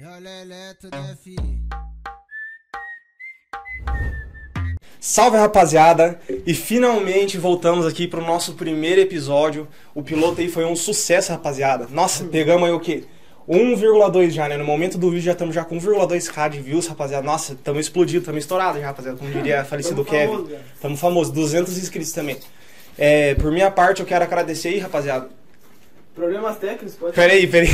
Eletro, né, fi? Salve rapaziada! E finalmente voltamos aqui pro nosso primeiro episódio. O piloto aí foi um sucesso, rapaziada. Nossa, pegamos aí o quê? 1,2 já, né? No momento do vídeo já estamos já com 1,2k de views, rapaziada. Nossa, estamos explodidos, estamos estourados já, rapaziada. Como diria falecido Tamo Kevin. Estamos famosos, 200 inscritos também. É, por minha parte, eu quero agradecer aí, rapaziada. Problemas técnicos, pode Peraí, peraí.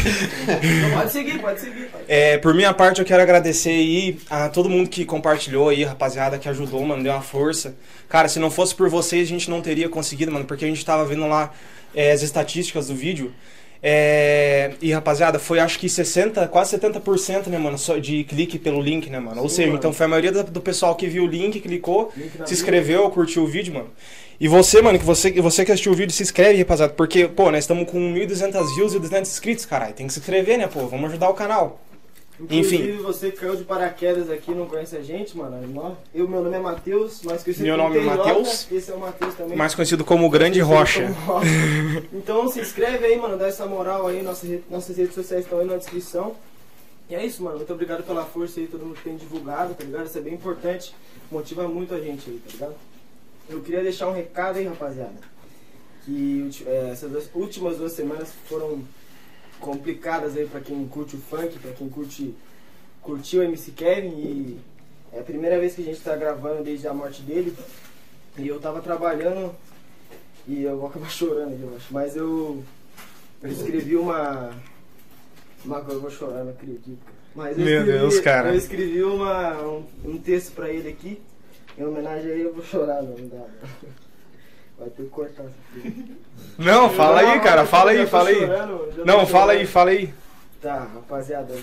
Não, Pode seguir, pode seguir. É, por minha parte, eu quero agradecer aí a todo mundo que compartilhou aí, rapaziada, que ajudou, mano, deu uma força. Cara, se não fosse por vocês, a gente não teria conseguido, mano, porque a gente tava vendo lá é, as estatísticas do vídeo. É, e, rapaziada, foi acho que 60, quase 70%, né, mano, só de clique pelo link, né, mano? Ou Sim, seja, mano. então foi a maioria do, do pessoal que viu o link, clicou, Link se inscreveu, curtiu o vídeo, mano. E você, mano, que você, você que assistiu o vídeo, se inscreve, rapaziada, porque, pô, nós estamos com 1.200 views e 200 inscritos, caralho. Tem que se inscrever, né, pô? Vamos ajudar o canal. Inclusive, Enfim. você caiu de paraquedas aqui não conhece a gente, mano. nós- Eu, meu nome é Matheus, mas conhecido Meu nome é Matheus. Esse é o Matheus também. Mais conhecido como Grande Rocha. como Rocha. então se inscreve aí, mano, dá essa moral aí. Nossas, nossas redes sociais estão aí na descrição. E é isso, mano. Muito obrigado pela força aí, todo mundo que tem divulgado, tá ligado? Isso é bem importante. Motiva muito a gente aí, tá ligado? Eu queria deixar um recado aí, rapaziada. Que é, essas duas- últimas duas semanas foram complicadas aí pra quem curte o funk, pra quem curte curtiu o MC Kevin e é a primeira vez que a gente tá gravando desde a morte dele. E eu tava trabalhando e eu vou acabar chorando aqui, eu acho. Mas eu, eu escrevi uma. uma eu vou chorar, não acredito. Mas eu Meu escrevi, Deus, cara. Eu escrevi uma, um, um texto pra ele aqui. Em homenagem a ele, eu vou chorar, não, não dá. Não. Vai ter que cortar isso. Não, fala aí, cara, fala aí, fala aí. Não, fala aí, fala aí. Tá, rapaziada.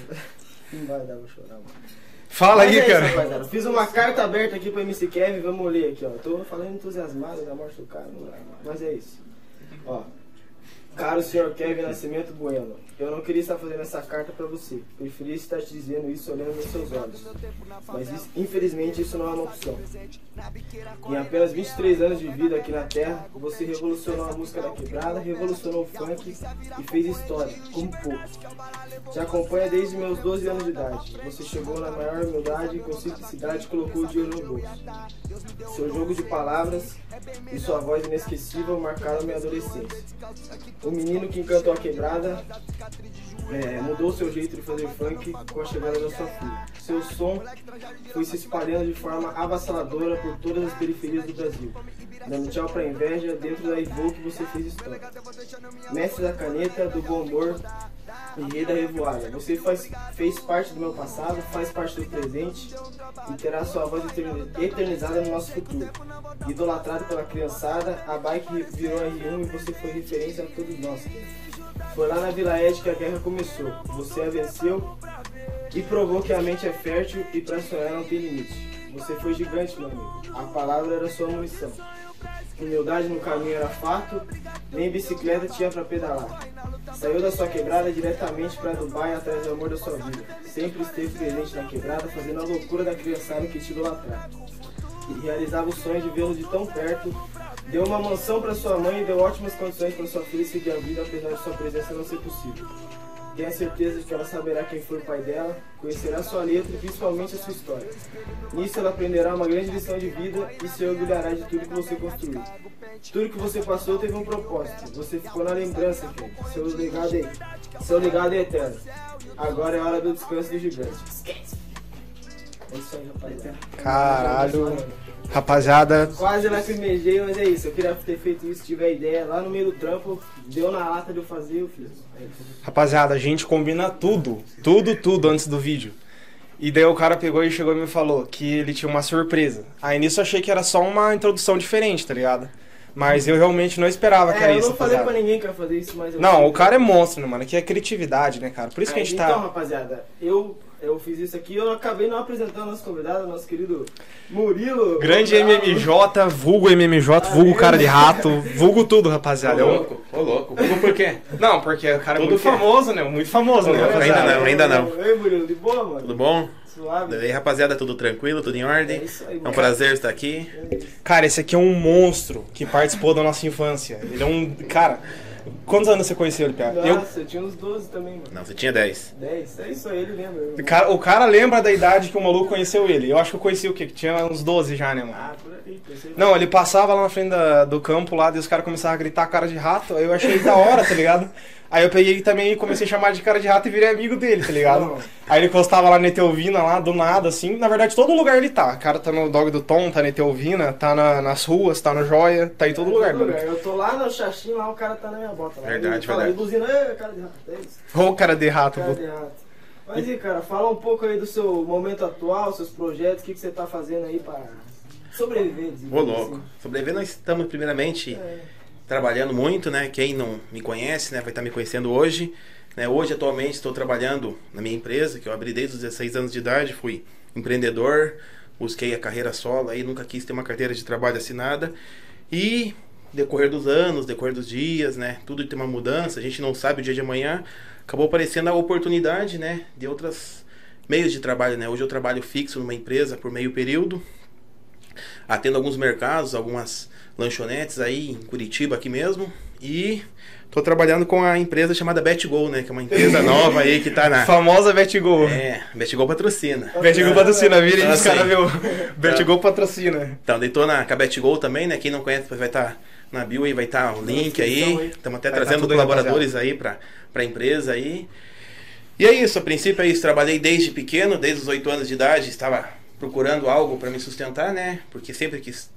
Não vai dar, vou chorar, mano. Fala Mas aí, é isso, cara. rapaziada. Fiz uma carta aberta aqui pra MC Kevin, vamos ler aqui, ó. Tô falando entusiasmado da morte do cara, não é, mas é isso. Ó. Caro senhor Kevin Nascimento Bueno, eu não queria estar fazendo essa carta pra você. Preferia estar te dizendo isso olhando nos seus olhos. Mas isso- infelizmente isso não é uma opção. Em apenas 23 anos de vida aqui na Terra, você revolucionou a música da quebrada, revolucionou o funk e fez história, como poucos. Te acompanha desde meus 12 anos de idade. Você chegou na maior humildade e com simplicidade colocou o dinheiro no bolso. Seu jogo de palavras e sua voz inesquecível marcaram minha adolescência. O menino que encantou a quebrada é, mudou seu jeito de fazer funk com a chegada da sua filha. Seu som foi se espalhando de forma avassaladora por todas as periferias do Brasil. Dando tchau pra inveja, dentro da Evoque você fez história. Mestre da caneta, do bom humor rei da revoada. Você faz, fez parte do meu passado, faz parte do presente e terá sua voz eterni- eternizada no nosso futuro. Idolatrado pela criançada, a bike virou R1 e você foi referência a todos nós. Foi lá na Vila Ed que a guerra começou. Você a venceu e provou que a mente é fértil e pra sonhar não tem limite. Você foi gigante, meu amigo. A palavra era sua munição. Humildade no caminho era fato, nem bicicleta tinha pra pedalar. Saiu da sua quebrada diretamente pra Dubai atrás do amor da sua vida. Sempre esteve presente na quebrada, fazendo a loucura da criançada que te idolatrava. E realizava o sonho de vê-lo de tão perto. Deu uma mansão pra sua mãe e deu ótimas condições para sua filha seguir a vida, apesar de sua presença não ser possível. Tenha certeza de que ela saberá quem foi o pai dela, conhecerá sua letra e principalmente a sua história. Nisso ela aprenderá uma grande lição de vida e se orgulhará de tudo que você construiu. Tudo que você passou teve um propósito. Você ficou na lembrança, Ken. Seu legado é, seu legado é eterno. Agora é hora do descanso do gigante. Esquece. É isso aí, rapaziada. Caralho. Rapaziada, Quase lacrimejei, mas é isso. Eu queria ter feito isso, tiver ideia. Lá no meio do trampo, deu na lata de eu fazer, eu fiz. É rapaziada, a gente combina tudo, tudo, tudo antes do vídeo. E daí o cara pegou e chegou e me falou que ele tinha uma surpresa. Aí nisso eu achei que era só uma introdução diferente, tá ligado? Mas eu realmente não esperava que É, era eu isso, não falei pra rapaziada. ninguém que eu ia fazer isso, mas eu Não, o cara é monstro, né, mano? Aqui é criatividade, né, cara? Por isso que a Aí, gente Então, tá. rapaziada, eu, eu fiz isso aqui eu acabei não apresentando nosso convidado, nosso querido Murilo. Grande. MMJ, vulgo MMJ, vulgo cara de rato, vulgo tudo, rapaziada. É Ô louco, ô louco. Por quê? Não, porque o cara é Tudo muito é. famoso, né? Muito famoso, né? Ainda não, ainda não. Ei, Murilo, de boa, mano? Tudo bom? Suave. E aí, rapaziada, tudo tranquilo, tudo em É ordem? isso aí, É um prazer estar aqui. Cara, esse aqui é um monstro que participou da nossa infância. Ele é um. Cara, Quantos anos você conheceu ele, Pia? Eu, Nossa, eu tinha uns 12 também, mano. Não, você tinha 10. 10, é isso aí, ele lembra. o, cara, o cara lembra da idade que o maluco conheceu ele. Eu acho que eu conheci o quê? Que tinha uns 12 já, né, mano? Ah, por aí, pensei. Não, ele passava lá na frente da- do campo lá, e os caras começavam a gritar cara de rato, aí eu achei da hora, tá ligado? Aí eu peguei também e comecei a chamar de cara de rato e virei amigo dele, tá ligado? Não. Aí ele encostava lá na Eteovina, lá, do nada, assim. Na verdade, todo lugar ele tá. O cara tá no Dog do Tom, tá na Eteovina, tá na- nas ruas, tá no Joia, tá em todo lugar, mano. Eu tô lá no xaxim, lá o cara tá na minha bota. Lá. Verdade, fala, verdade. Ele buzina, "Ê, cara de rato, é isso. Ô, cara de rato, Cara de rato. Mas e cara, fala um pouco aí do seu momento atual, seus projetos, o que, que você tá fazendo aí pra sobreviver. Ô, louco. Sobreviver, nós estamos primeiramente É. trabalhando muito, né? Quem não me conhece, né, vai estar me conhecendo hoje. Né? Hoje, atualmente, estou trabalhando na minha empresa, que eu abri desde os 16 anos de idade, fui empreendedor, busquei a carreira solo, aí nunca quis ter uma carteira de trabalho assinada. E decorrer dos anos, decorrer dos dias, né? Tudo tem uma mudança, a gente não sabe o dia de amanhã. Acabou aparecendo a oportunidade, né? De outros meios de trabalho, né? Hoje eu trabalho fixo numa empresa por meio período, atendo alguns mercados, algumas lanchonetes aí em Curitiba aqui mesmo e tô trabalhando com a empresa chamada BetGo, né, que é uma empresa nova aí que tá na Famosa Betgol. É, BetGo patrocina. Betgol patrocina, vira aí, os Então, caras, assim, viu? Betgol patrocina. Então, tô na com a BetGo também, né? Quem não conhece vai estar na bio aí, vai estar o link aí. Estamos até Vai tá trazendo aí, colaboradores aí pra, pra empresa aí. E é isso, a princípio é isso. Trabalhei desde pequeno, desde os 8 anos de idade, estava procurando algo para me sustentar, né? Porque sempre quis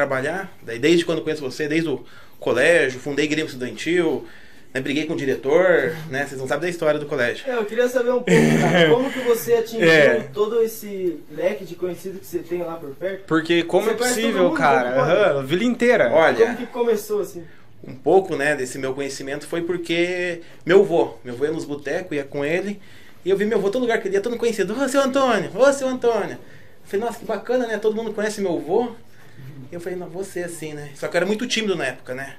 trabalhar. Daí desde quando conheço você, desde o colégio, fundei Grêmio Estudantil, né? briguei com o diretor, né? Vocês não sabem da história do colégio. É, eu queria saber um pouco, cara, como que você atingiu É. todo esse leque de conhecido que você tem lá por perto? Porque como Você é possível, cara? Aham, a vila inteira. Olha, Como que começou assim? um pouco, né, desse meu conhecimento foi porque meu avô, meu avô ia nos botecos, ia com ele, e eu vi meu avô todo lugar que ele ia, todo mundo conhecido, ô seu Antônio, ô seu Antônio. Eu falei, nossa, que bacana, né, todo mundo conhece meu avô. E eu falei, não, ser assim, né, só que eu era muito tímido na época, né.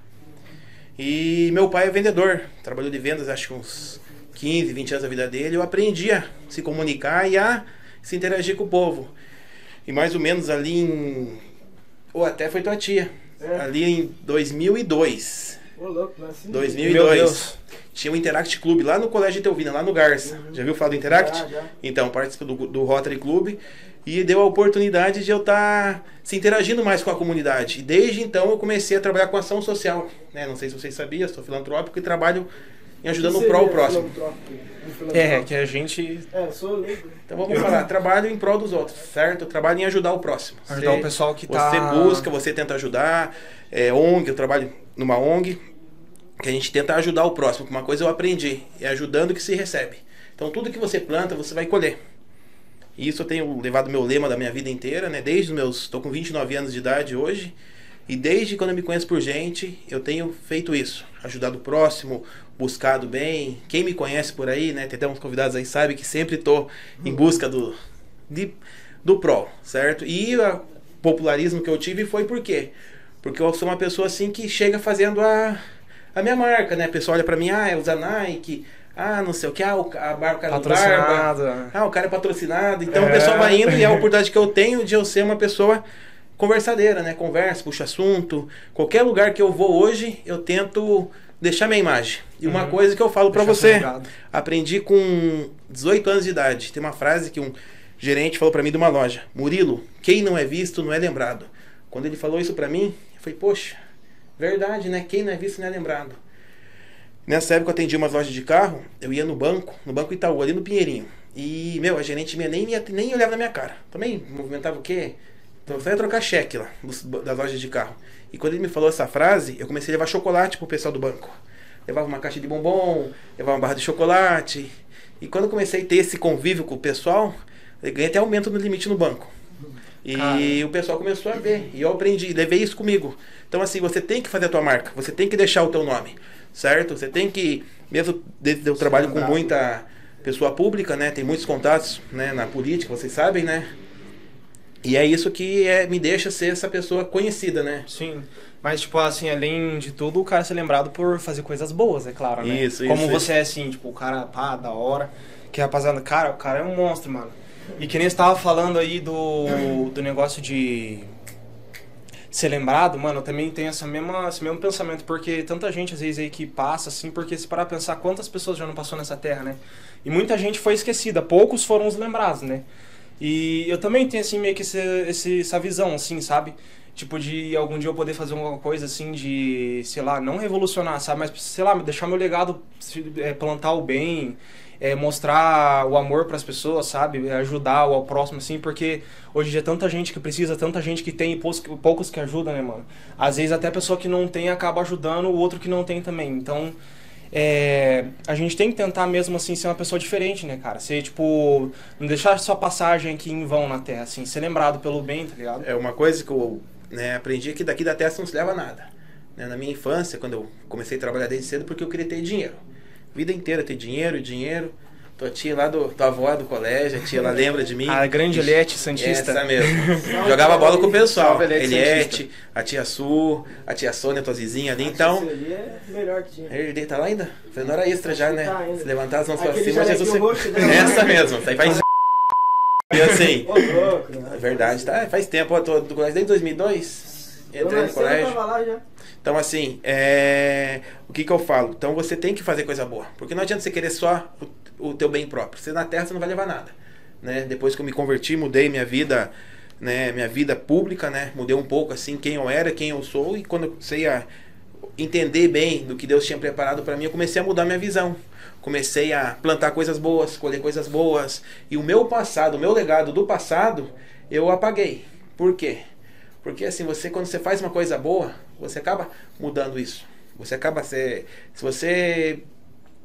E meu pai é vendedor, trabalhou de vendas acho que uns 15, 20 anos da vida dele, eu aprendi a se comunicar e a se interagir com o povo. E mais ou menos ali em... Ou até foi tua tia. É. Ali em 2002. Ô, louco, nasci. 2002. Tinha o Interact Clube lá no Colégio de Teuvina, lá no Garça. Já viu falar do Interact? Já, já. Então, participo do, do Rotary Club e deu a oportunidade de eu estar se interagindo mais com a comunidade. E desde então eu comecei a trabalhar com ação social. Né? Não sei se vocês sabiam, sou filantrópico e trabalho em ajudando o pró o próximo. filantrópico? Um É, que a gente É, eu sou leigo. Então vamos falar, trabalho em prol dos outros, certo? Eu trabalho em ajudar o próximo. ajudar Você- o pessoal que tá... Você busca, você tenta ajudar. É, ONG, eu trabalho numa ONG, que a gente tenta ajudar o próximo. Uma coisa eu aprendi, é ajudando que se recebe. Então tudo que você planta, você vai colher. E isso eu tenho levado meu lema da minha vida inteira, né? Desde os meus. Estou com 29 anos de idade hoje. E desde quando eu me conheço por gente, eu tenho feito isso. Ajudado o próximo, buscado bem. Quem me conhece por aí, né? Tem até uns convidados aí, sabe que sempre estou em busca do, de, do pró, certo? E o popularismo que eu tive foi por quê? Porque eu sou uma pessoa assim que chega fazendo a, a minha marca, né? A pessoa olha pra mim, ah, é usa Nike, ah, não sei o que, ah, o, a barca do barba. Patrocinado. Ah, o cara é patrocinado. Então É. o pessoal vai indo e é a oportunidade que eu tenho de eu ser uma pessoa conversadeira, né? Conversa, puxa assunto. Qualquer lugar que eu vou hoje, eu tento deixar minha imagem. E uma Uhum. coisa que eu falo pra Deixar você, aprendi com 18 anos de idade. Tem uma frase que um gerente falou pra mim de uma loja: Murilo, quem não é visto não é lembrado. Quando ele falou isso pra mim, eu falei: Poxa, verdade, né? Quem não é visto não é lembrado. Nessa época eu atendi umas lojas de carro, eu ia no banco, no Banco Itaú, ali no Pinheirinho. E, meu, a gerente minha nem, nem olhava na minha cara. Também movimentava o quê? Então só ia trocar cheque lá, das lojas de carro. E quando ele me falou essa frase, eu comecei a levar chocolate pro pessoal do banco. Levava uma caixa de bombom, levava uma barra de chocolate. E quando comecei a ter esse convívio com o pessoal, eu ganhei até aumento no limite no banco. E Cara. o pessoal começou a ver. E eu aprendi, levei isso comigo. Então, assim, você tem que fazer a tua marca, você tem que deixar o teu nome, certo? Você tem que, mesmo desde eu trabalho com muita pessoa pública, né? Tem muitos contatos né, na política, vocês sabem, né? E é isso que é, me deixa ser essa pessoa conhecida, né? Sim. Mas, tipo, assim, além de tudo, o cara ser lembrado por fazer coisas boas, é claro, né? Isso, Como isso, você é assim, tipo, o cara, pá, da hora. Que rapaziada, cara, o cara é um monstro, mano. E que nem você tava falando aí do, do negócio de ser lembrado, mano, eu também tenho essa mesma, esse mesmo pensamento, porque tanta gente às vezes aí que passa, assim, porque se parar pra pensar quantas pessoas já não passou nessa terra, né? E muita gente foi esquecida, poucos foram os lembrados, né? E eu também tenho, assim, meio que esse, esse, essa visão, assim, sabe? Tipo, de algum dia eu poder fazer alguma coisa, assim, de, sei lá, não revolucionar, sabe? Mas, sei lá, deixar meu legado, é, plantar o bem, é, mostrar o amor para as pessoas, sabe? Ajudar o próximo, assim, porque hoje em dia é tanta gente que precisa, tanta gente que tem e poucos, poucos que ajudam, né, mano? Às vezes até a pessoa que não tem acaba ajudando o outro que não tem também. Então, é, a gente tem que tentar mesmo, assim, ser uma pessoa diferente, né, cara? Ser, tipo, não deixar sua passagem aqui em vão na Terra, assim, ser lembrado pelo bem, tá ligado? É uma coisa que eu né, aprendi que daqui da Terra não se leva nada. Né, na minha infância, quando eu comecei a trabalhar desde cedo, porque eu queria ter dinheiro. Vida inteira ter dinheiro, dinheiro. Tua tia lá do tua avó do colégio, a tia ela lembra de mim. A grande Eliette Santista. Essa mesmo. Jogava bola com o pessoal. Eliette a tia Su, a tia Sônia, tua vizinha ali. Então, Isso ali é melhor que tinha. ele tá lá ainda? Fazendo hora extra já, né? Tá. Se levantar as mãos pra cima, Jesus. dela. Essa mesmo. Isso aí faz. E assim. Ô, louco, né? É verdade, tá? Faz tempo, eu tô do colégio desde 2002. Eu Entrei no nasci, eu colégio. tava lá já. Então, assim, é... o que que eu falo? Então, você tem que fazer coisa boa. Porque não adianta você querer só o, o teu bem próprio. Você na terra, você não vai levar nada. Né? Depois que eu me converti, mudei minha vida, né? Minha vida pública, né? Mudei um pouco, assim, quem eu era, quem eu sou. E quando eu comecei a entender bem do que Deus tinha preparado para mim, eu comecei a mudar minha visão. Comecei a plantar coisas boas, colher coisas boas. E o meu passado, o meu legado do passado, eu apaguei. Por quê? Porque assim, você quando você faz uma coisa boa, você acaba mudando isso. Você acaba se se você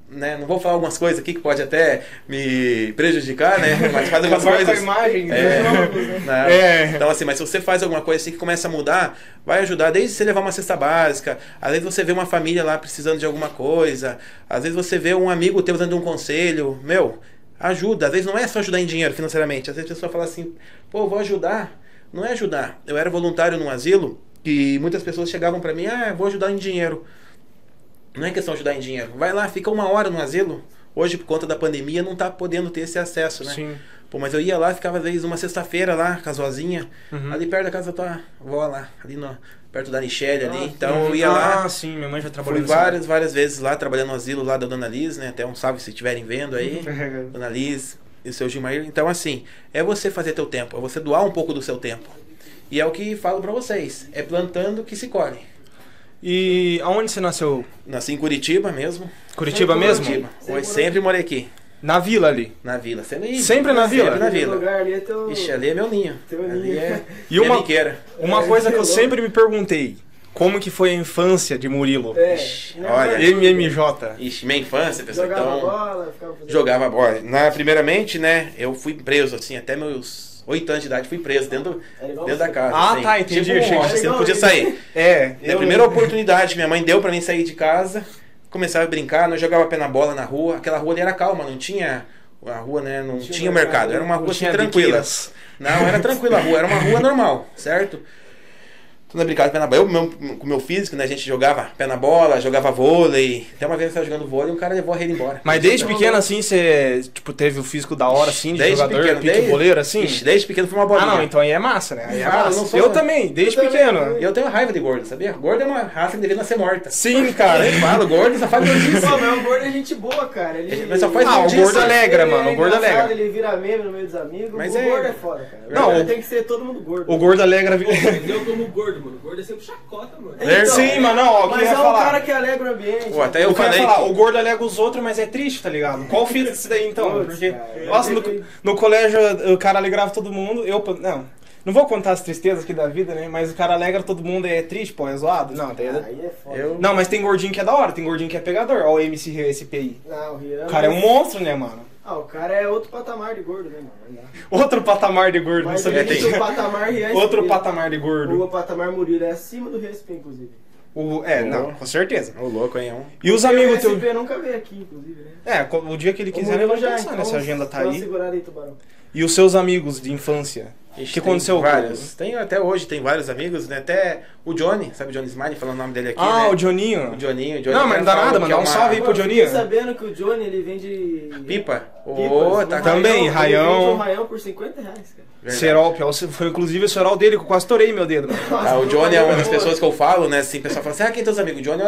né, não vou falar algumas coisas aqui que pode até me prejudicar, né? Mas faz algumas com a coisas. imagem, É, né? né? É. Então assim, mas se você faz alguma coisa assim que começa a mudar, vai ajudar desde você levar uma cesta básica, às vezes você vê uma família lá precisando de alguma coisa, às vezes você vê um amigo teu dando um conselho, meu, ajuda. Às vezes não é só ajudar em dinheiro financeiramente, às vezes a pessoa fala assim, pô, vou ajudar. Não é ajudar. Eu era voluntário num asilo e muitas pessoas chegavam pra mim, ah, vou ajudar em dinheiro. Não é questão de ajudar em dinheiro. Vai lá, fica uma hora no asilo. Hoje, por conta da pandemia, não tá podendo ter esse acesso, né? Sim. Pô, mas eu ia lá, ficava às vezes uma sexta-feira lá, com a Uhum. ali perto da casa da tua avó lá, ali no, perto da Michelle ali. Ah, então eu ia lá, Ah, sim, minha mãe já trabalhou fui várias, várias vezes lá, trabalhando no asilo lá da Dona Liz, né? Até um salve se estiverem vendo aí. área. Dona Liz e o seu Gilmair. Então, assim, é você fazer teu tempo, é você doar um pouco do seu tempo. E é o que falo pra vocês, é plantando que se colhe. E aonde você nasceu? Nasci em Curitiba mesmo. Curitiba Sempre mesmo? Curitiba. Sempre sempre morei aqui, Na vila ali. na vila. Sempre, Sempre na vila? Sempre na vila. lugar ali é teu... Ixi, ali é meu ninho. Teu ali ninho. é E uma-. Uma É, coisa que eu sempre me perguntei. Como que foi a infância de Murilo? É. Olha, MMJ. Ixi, minha infância, pessoal. Jogava Então, bola, ficava jogava bola. Na, primeiramente, né, eu fui preso, assim, até meus 8 anos de idade fui preso dentro, igual dentro da casa. Ah, assim. tá, entendi. Tipo Achei que monstro, você- não podia sair. É. A primeira oportunidade que minha mãe deu pra mim sair de casa, começava a brincar, nós jogava pé na bola na rua. Aquela rua ali era calma, não tinha. A rua, né? Não Tinha tinha, mercado, mercado. Era uma não rua assim, tranquila. Não, era tranquila a rua, era uma rua normal, certo? Tudo na brincada pé na bola. Eu meu, com o meu físico, né? A gente jogava pé na bola, jogava vôlei. Até uma vez eu estava jogando vôlei e um cara levou a rede embora. Mas desde pequeno assim, você tipo, teve o físico da hora, assim, de Desde jogador, pequeno, pique desde- boleiro, assim? Ixi, desde pequeno foi uma bolinha. Ah, não, então aí é massa, né? Aí é Ah, eu massa. não eu também, desde Eu também, pequeno. eu E eu tenho raiva de gordo, sabia? Gordo é uma raça que deveria nascer morta. Sim, cara. Eu falo, gordo só faz gordice. Pô, mas o gordo é gente boa, cara. Ele, Mas só faz Ah, o gordo alegra, ele mano, o gordo engraçado, alegra. Ele vira meme no meio dos amigos. Mas o é- gordo é foda, cara. O Não, gordo tem que ser todo mundo gordo. O gordo alegra. Eu como gordo, mano. Gordo é sempre chacota, mano. Então, Sim, mas não, ó, o que Mas é falar. cara que alegra o ambiente. Pô, até eu Eu queria falei falar, que- o gordo alega os outros, mas é triste, tá ligado? Qual o fita disso daí então? Putz, Porque, cara, nossa, no, no colégio o cara alegrava todo mundo, eu, não, não vou contar as tristezas aqui da vida, né? Mas o cara alegra todo mundo e é triste, pô, é zoado? Não, daí é- Aí é foda. Eu- Não, mas tem gordinho que é da hora, tem gordinho que é pegador, ó o MC SPI. Não, o Rian. O cara é um monstro, né, mano? Ah, o cara é outro patamar de gordo, né, mano? Outro patamar de gordo, não sabia existe que o patamar Rian. Outro patamar de gordo. O patamar Murilo é acima do RSP, inclusive. O, é, não, com certeza. Ô, louco, hein? é um- E os o amigos teus. RSP nunca veio aqui, inclusive, né? É, o dia que ele O quiser, ele vai pensar então, nessa agenda tá aí. aí. E os seus amigos de infância? Que aconteceu? Vários. Tem até hoje, tem vários amigos, né? Até o Johnny, sabe o Johnny Smiley, falando o nome dele aqui, Ah, né? o Joninho. O Johnninho, o Johnny. Não, mas não dá nada, que mano. é Dá um uma salve aí pro Pô, Joninho. Fiquei sabendo que o Johnny ele vende. Pipa. Ô, Pipas, tá um Também, Ele raião. vende um raião por 50 reais, cara. Verdade. Serol, pior, foi inclusive o cerol dele que eu quase torei meu dedo. Ah, o Johnny é uma das pessoas que eu falo, né? Assim, o pessoal fala assim, ah, quem é teus amigos? O Johnny,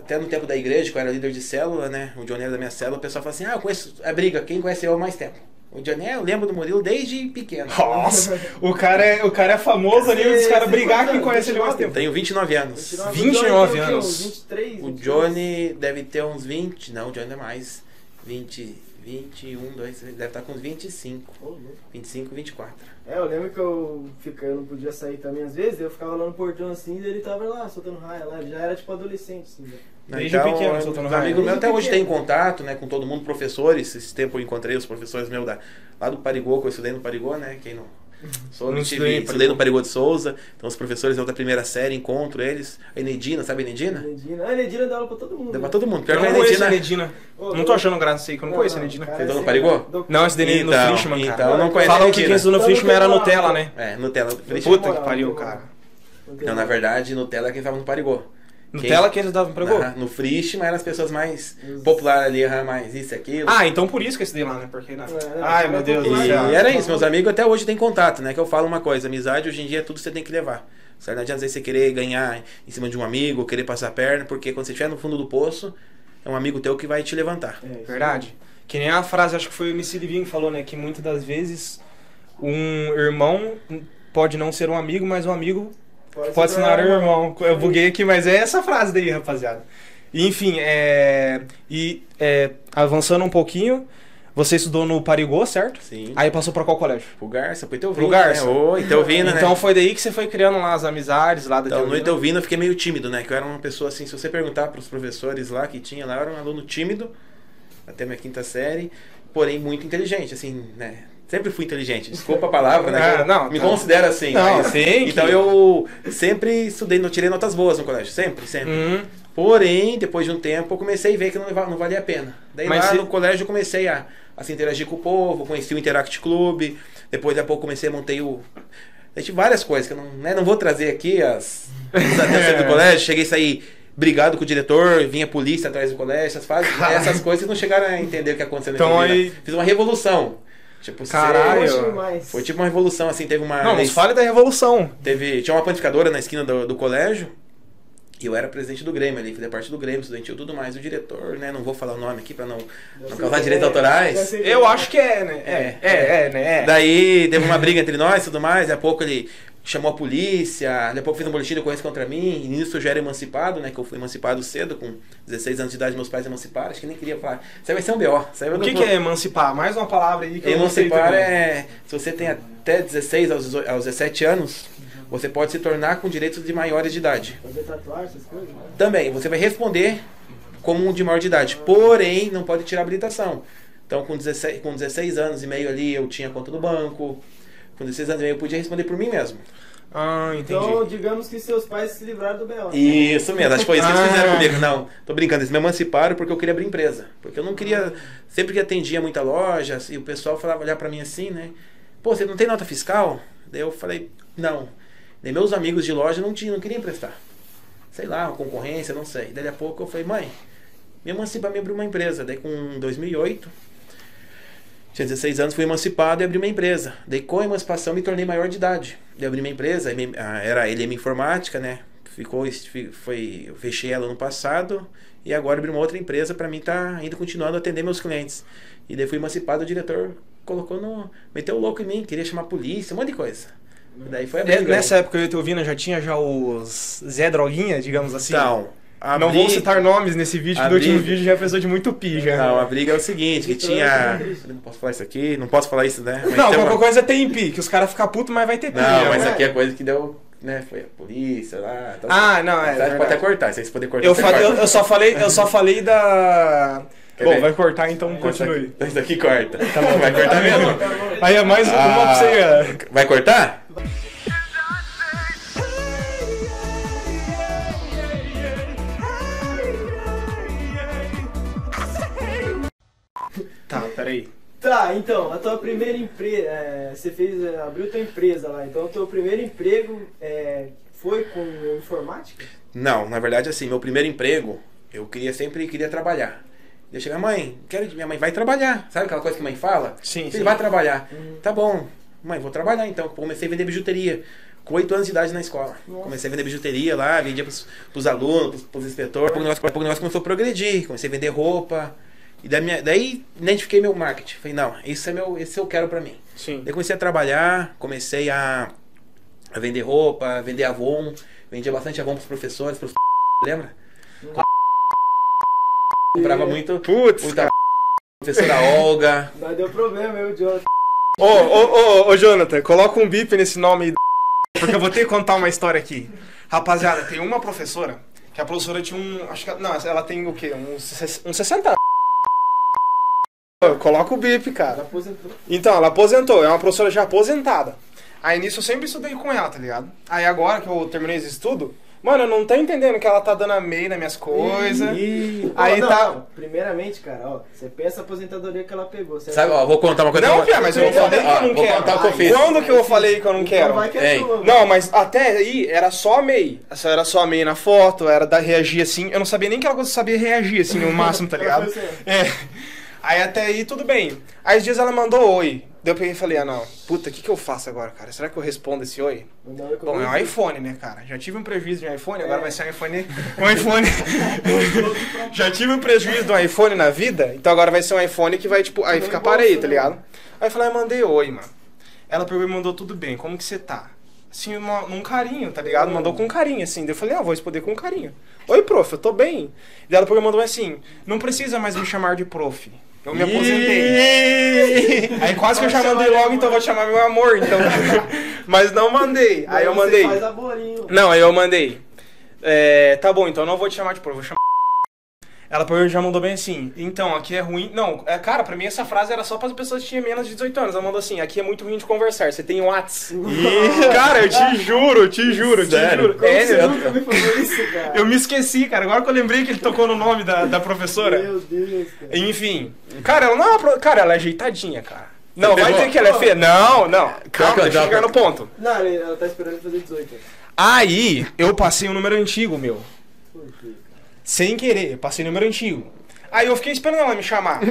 até no tempo da igreja, que eu era líder de célula, né? O Johnny era da minha célula, o pessoal fala assim, ah, eu conheço a briga, quem conhece eu há mais tempo? O Johnny, é, eu lembro do Murilo desde pequeno. Nossa, o cara é, o cara é famoso ali, os caras você brigar quem anos? conhece ele mais 29? tempo. Tenho 29 anos. 29 29 tem o quê? anos. Uns 23, O 22? Johnny deve ter uns 20, não, o Johnny é mais. 20, 21, 2, deve estar com uns 25. Ô, louco. 25, 24. É, eu lembro que eu, fica, eu não podia sair também às vezes, eu ficava lá no portão assim, e ele tava lá soltando raia lá, ele já era tipo adolescente, assim, já. Desde pequeno, os raio. amigos meus Desde até hoje pequeno. têm contato, né, com todo mundo, professores. Esse tempo eu encontrei os professores meus da, lá do Parigô, que eu estudei no Parigô, né? Quem não. Sou, Não estudei tive, no estudei no Parigô. De Souza, então os professores da primeira série, encontro eles. A Enedina, sabe a Enedina? Enedina. Ah, Enedina dá aula pra todo mundo. Deu pra todo mundo. Pior Eu que a não conheço Enedina. a Nedina. Ô, Não tô achando graça aí, que eu não conheço a Nedina. cara, Vocês dão no Parigô? Não, esse daí no Então, cara. então não conhece a Falam que quem estudou no Então, Fishman era tem Nutella, né? É, Nutella. Puta que pariu, cara. Não, na verdade, Nutella é quem tava no Parigô. Nutella que eles davam pra gol. Ah, No Frischman eram as pessoas mais populares ali, ah, mais isso e aquilo. Ah, então por isso que esse daí lá, né? Porque, né? É, Ai, meu Deus do E céu. era isso, meus amigos até hoje têm contato, né? Que eu falo uma coisa, amizade hoje em dia é tudo que você tem que levar. Certo? Não adianta às vezes, você querer ganhar em cima de um amigo, querer passar a perna, porque quando você estiver no fundo do poço, é um amigo teu que vai te levantar. É, isso Verdade. Que nem a frase, acho que foi o MC Livinho que falou, né? Que muitas das vezes um irmão pode não ser um amigo, mas um amigo Pode, pode se tornar um irmão. Eu buguei aqui, mas é essa frase daí, rapaziada. E, Enfim, é... E é, avançando um pouquinho, você estudou no Parigô, certo? Sim. Aí passou pra qual colégio? Pro Garça, pro Itelvino. Pro Garça. Né? Oi, Itelvino, então né? foi daí que você foi criando lá as amizades lá da Então, no Itelvino? Itelvino eu fiquei meio tímido, né? Que eu era uma pessoa assim, se você perguntar pros professores lá que tinha lá, eu era um aluno tímido, até minha quinta série, porém muito inteligente, assim, né? Sempre fui inteligente, desculpa a palavra, né? Ah, não, me tá. considero assim. Não, mas- que- Então eu sempre estudei, não tirei notas boas no colégio, sempre, sempre. Hum, Porém, depois de um tempo, eu comecei a ver que não, não valia a pena. Daí Mas lá se- no colégio eu comecei a, a se interagir com o povo, conheci o Interact Club, depois de a pouco comecei a montei o. Eu tive várias coisas que eu não, né, não vou trazer aqui as, os atenções do colégio. Cheguei a sair brigado com o diretor, vinha a polícia atrás do colégio, essas, fases, essas coisas não chegaram a entender o que aconteceu Então aí-. Fiz uma revolução. Tipo, Caralho. Demais. Foi tipo uma revolução, assim, teve uma. Não, nos fale da Revolução. Teve, tinha uma panificadora na esquina do, do colégio. E eu era presidente do Grêmio ali, fazia parte do Grêmio, estudantil e tudo mais. O diretor, né? Não vou falar o nome aqui pra não, não causar direitos autorais. Eu acho que é, né? É, é, é, né? É. Daí teve uma briga entre nós e tudo mais. Daqui a pouco ele chamou a polícia. Daqui a pouco fez um boletim de ocorrência contra mim. E nisso eu já era emancipado, né? Que eu fui emancipado cedo, com 16 anos de idade, meus pais emanciparam. Acho que nem queria falar. Isso aí vai ser um B.O. Isso aí vai O que, que é emancipar? Mais uma palavra aí que eu não sei Emancipar é. Se você tem até 16 aos 18 aos 17 anos, você pode se tornar com direitos de maiores de idade. Fazer tatuagem, essas coisas. Também, você vai responder como um de maior de idade. Porém, não pode tirar habilitação. Então, com 16, com 16 anos e meio ali, eu tinha conta no banco. Com 16 anos meio, eu podia responder por mim mesmo. Ah, entendi. Então, digamos que seus pais se livraram do B.O. Isso mesmo, acho que foi isso que eles Ah. fizeram comigo. Não, tô brincando, eles me emanciparam porque eu queria abrir empresa. Porque eu não queria. Sempre que atendia muita loja, e o pessoal falava olhar pra mim assim, né? Pô, você não tem nota fiscal? Daí eu falei, não. Daí meus amigos de loja não tinham, não queriam emprestar. Sei lá, uma concorrência, não sei. Daí a pouco eu falei, mãe, me emancipa me abrir uma empresa. Daí com 2008, tinha 16 anos, fui emancipado e abri uma empresa. Daí com a emancipação me tornei maior de idade. Daí abri uma empresa, ah, era a LM Informática, né? Ficou, fi- foi, eu fechei ela no passado e agora abri uma outra empresa para mim estar ainda continuando a atender meus clientes. E daí fui emancipado, o diretor colocou no. meteu o louco em mim, queria chamar a polícia, um monte de coisa. Daí foi a É, briga. Nessa época eu e o Vina já tinha já os Zé Droguinha, digamos assim. Então, Não vou citar nomes nesse vídeo, porque do último vídeo já pesou de muito pi já. Não, a briga é o seguinte, que Então, tinha. é. Não posso falar isso aqui, não posso falar isso, né? Mas Não, qualquer uma- coisa tem pi, que os caras ficam putos, mas vai ter pi. Não, né? mas isso aqui é coisa que deu, né? Foi a polícia lá. Tá Ah, não, é pode até cortar, se você puder cortar. Eu, falei, eu, eu só falei, eu só falei da. Quer Bom, ver? vai cortar, então continue. aqui- Esse daqui corta. Tá bom, vai cortar mesmo? Aí é mais uma pra você. é. Vai cortar? Tá, peraí. Tá, então, a tua primeira empresa, você fez, é, abriu tua empresa lá, então o teu primeiro emprego é, foi com informática? Não, na verdade, assim, meu primeiro emprego, eu queria sempre queria trabalhar. Eu cheguei, mãe, quero minha mãe vai trabalhar. Sabe aquela coisa que a mãe fala? Sim, Ele sim. vai trabalhar. Tá bom. Mãe, vou trabalhar então. Comecei a vender bijuteria. Com 8 anos de idade na escola. Nossa. Comecei a vender bijuteria lá, vendia pros, pros alunos, pros, pros inspetores. Pouco negócio, pouco negócio começou a progredir. Comecei a vender roupa. E da minha, daí identifiquei meu marketing. Falei, não, esse é meu, esse eu quero pra mim. Sim. Daí comecei a trabalhar, comecei a, a vender roupa, vender Avon, vendia bastante Avon pros professores, pros lembra? Comprava muito, Putz, muita professora Olga. Mas deu problema, eu, Jonathan. Ô, ô, ô, ô, Jonathan, coloca um bip nesse nome aí, porque eu vou ter que contar uma história aqui. Rapaziada, tem uma professora, que a professora tinha um, acho que, não, ela tem o quê? Uns, ses- uns 60 anos. Ô, Coloca o bip, Ela cara. aposentou. Então, ela aposentou, é uma professora já aposentada. Aí nisso eu sempre estudei com ela, tá ligado? Aí agora que eu terminei esse estudo, mano, eu não tô entendendo que ela tá dando a meia nas minhas coisas. Ih, Aí não, tá- não, Primeiramente, cara, ó, você pensa a aposentadoria que ela pegou. certo? Sabe, ó, vou contar uma coisa. Não, Pia, mas eu não falei que eu Ó, não vou quero. contar o que eu fiz. Quando que eu falei que eu não quero? vai que é Ei, Não, mas até aí era só a MEI. Essa era só a MEI na foto, era da reagir assim. Eu não sabia nem que ela sabia reagir assim no máximo, tá ligado? É. Aí até aí tudo bem. Aí os dias ela mandou oi. Daí eu peguei e falei, ah não, puta, o que, que eu faço agora, cara? Será que eu respondo esse oi? Bom, é um iPhone, né, cara? Já tive um prejuízo de um iPhone, agora É. vai ser um iPhone. Um iPhone. Já tive um prejuízo de um iPhone na vida, então agora vai ser um iPhone que vai, tipo, aí fica bolso, parei, tá né? ligado? Aí eu falei, ah, mandei oi, mano. Ela pegou e mandou tudo bem, como que você tá? Assim, uma- num carinho, tá ligado? Mandou com carinho, assim. Daí eu falei, ah, vou responder com carinho. Oi, prof, eu tô bem. Daí ela pegou e mandou assim, não precisa mais me chamar de prof. Eu me aposentei. Aí quase que eu já mandei logo, então vou te chamar meu amor, então. Mas não mandei. Aí eu mandei. Não, aí eu mandei. É, tá bom, então eu não vou te chamar de prof, vou chamar. Ela pegou já mandou bem assim. Então, aqui é ruim. Não, é, cara, pra mim essa frase era só para as pessoas que tinham menos de 18 anos. Ela mandou assim: aqui é muito ruim de conversar, você tem Whats. cara, eu te juro, te juro, te Sério? juro. Como É, você eu, nunca me falou isso, cara? eu me esqueci, cara. Agora que eu lembrei que ele tocou no nome da, da professora. Meu Deus, cara. Enfim. Cara, ela não é uma pro- Cara, ela é ajeitadinha, cara. Não, vai dizer que ela é feia. Não, não. Calma, deixa eu chegar no ponto. Não, ela tá esperando fazer 18. Aí, eu passei um número antigo, meu. Sem querer, eu passei número antigo. Aí eu fiquei esperando ela me chamar.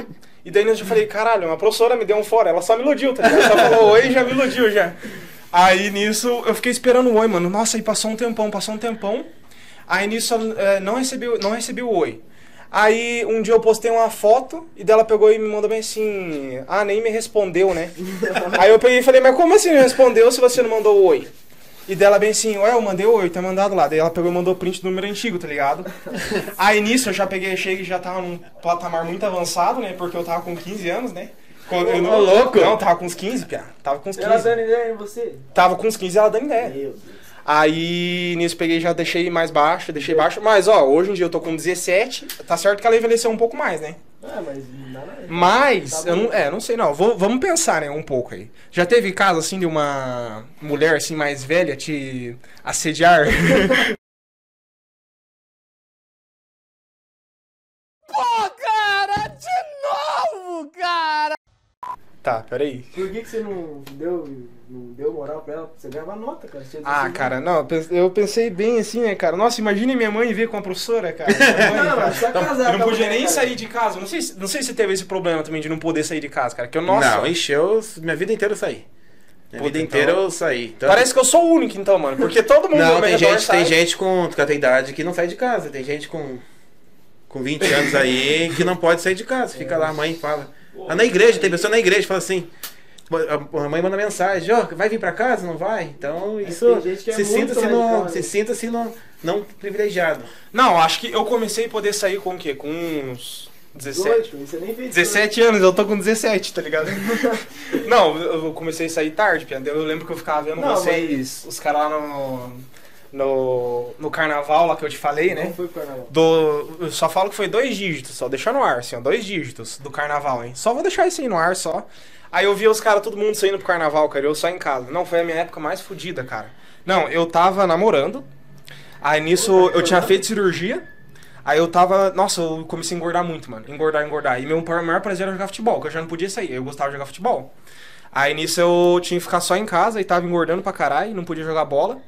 E daí eu já falei, caralho, uma professora me deu um fora. Ela só me iludiu, tá ligado? Ela falou oi já me iludiu já. Aí nisso eu fiquei esperando o oi, mano. Nossa, aí passou um tempão, passou um tempão. Aí nisso eh, não, recebi, não recebi o oi. Aí um dia eu postei uma foto e dela pegou e me mandou bem assim: Ah, nem me respondeu, né? Aí eu peguei e falei, mas como assim não respondeu se você não mandou o oi? E dela bem assim, ué, eu mandei o oi, tá mandado lá. Daí ela pegou e mandou print do número antigo, tá ligado? Aí nisso eu já peguei, cheguei e já tava num patamar muito avançado, né? Porque eu tava com 15 anos, né? Quando eu não, Ô, louco! Não, tava com uns 15, piá. Tava com uns 15. Ela dando ideia em você? Tava com uns 15 ela dando ideia. Meu Deus. Aí nisso peguei e já deixei mais baixo, deixei baixo. Mas ó, hoje em dia eu tô com 17, tá certo que ela envelheceu um pouco mais, né? Ah, mas nada. Mas, Tá eu não, é, não sei não. Vou- vamos pensar, né, um pouco aí. Já teve caso, assim, de uma mulher, assim, mais velha te assediar? Tá, peraí. Por que, que você não deu, não deu moral pra ela? Você ganhava nota, cara. Ah, 16 cara, não, eu pens- eu pensei bem assim, né, cara? Nossa, imagine minha mãe vir com a professora, cara. Mãe, Não, cara. mas só casar Eu não podia mulher, nem cara. sair de casa. Não sei, se- não sei se teve esse problema também de não poder sair de casa, cara. Que eu, nossa. Não, encheu. Minha vida inteira eu saí. Minha Puta, vida então- inteira eu saí. Então- Parece que eu sou o único, então, mano. Porque todo mundo Não, tem gente, tem gente com, a tua idade que não sai de casa. Tem gente com, com 20 anos aí que não pode sair de casa. Fica lá, a mãe fala. Ah, na igreja, tem pessoa na igreja que fala assim. A mãe manda mensagem, ó, vai vir pra casa? Não vai? Então isso. tem gente que é se muito sinta-se radical, não, né? se sinta-se não, não privilegiado. Não, acho que eu comecei a poder sair com o quê? Com uns 17. 18, você nem fez 17 anos, eu tô com 17, tá ligado? não, eu comecei a sair tarde, Pia. Eu lembro que eu ficava vendo Não, vocês, os caras lá no, no. no carnaval lá que eu te falei, Não né? foi pro carnaval. Do. Eu só falo que foi dois dígitos, só deixar no ar, assim, ó, dois dígitos do carnaval, hein? Só vou deixar isso aí no ar só. Aí eu via os caras, todo mundo saindo pro carnaval, cara, eu só em casa. Não, foi a minha época mais fodida, cara. Não, eu tava namorando. Aí nisso eu tinha feito cirurgia. Aí eu tava. Nossa, eu comecei a engordar muito, mano. Engordar, engordar. E meu maior prazer era jogar futebol, que eu já não podia sair. Eu gostava de jogar futebol. Aí nisso eu tinha que ficar só em casa e tava engordando pra caralho, não podia jogar bola.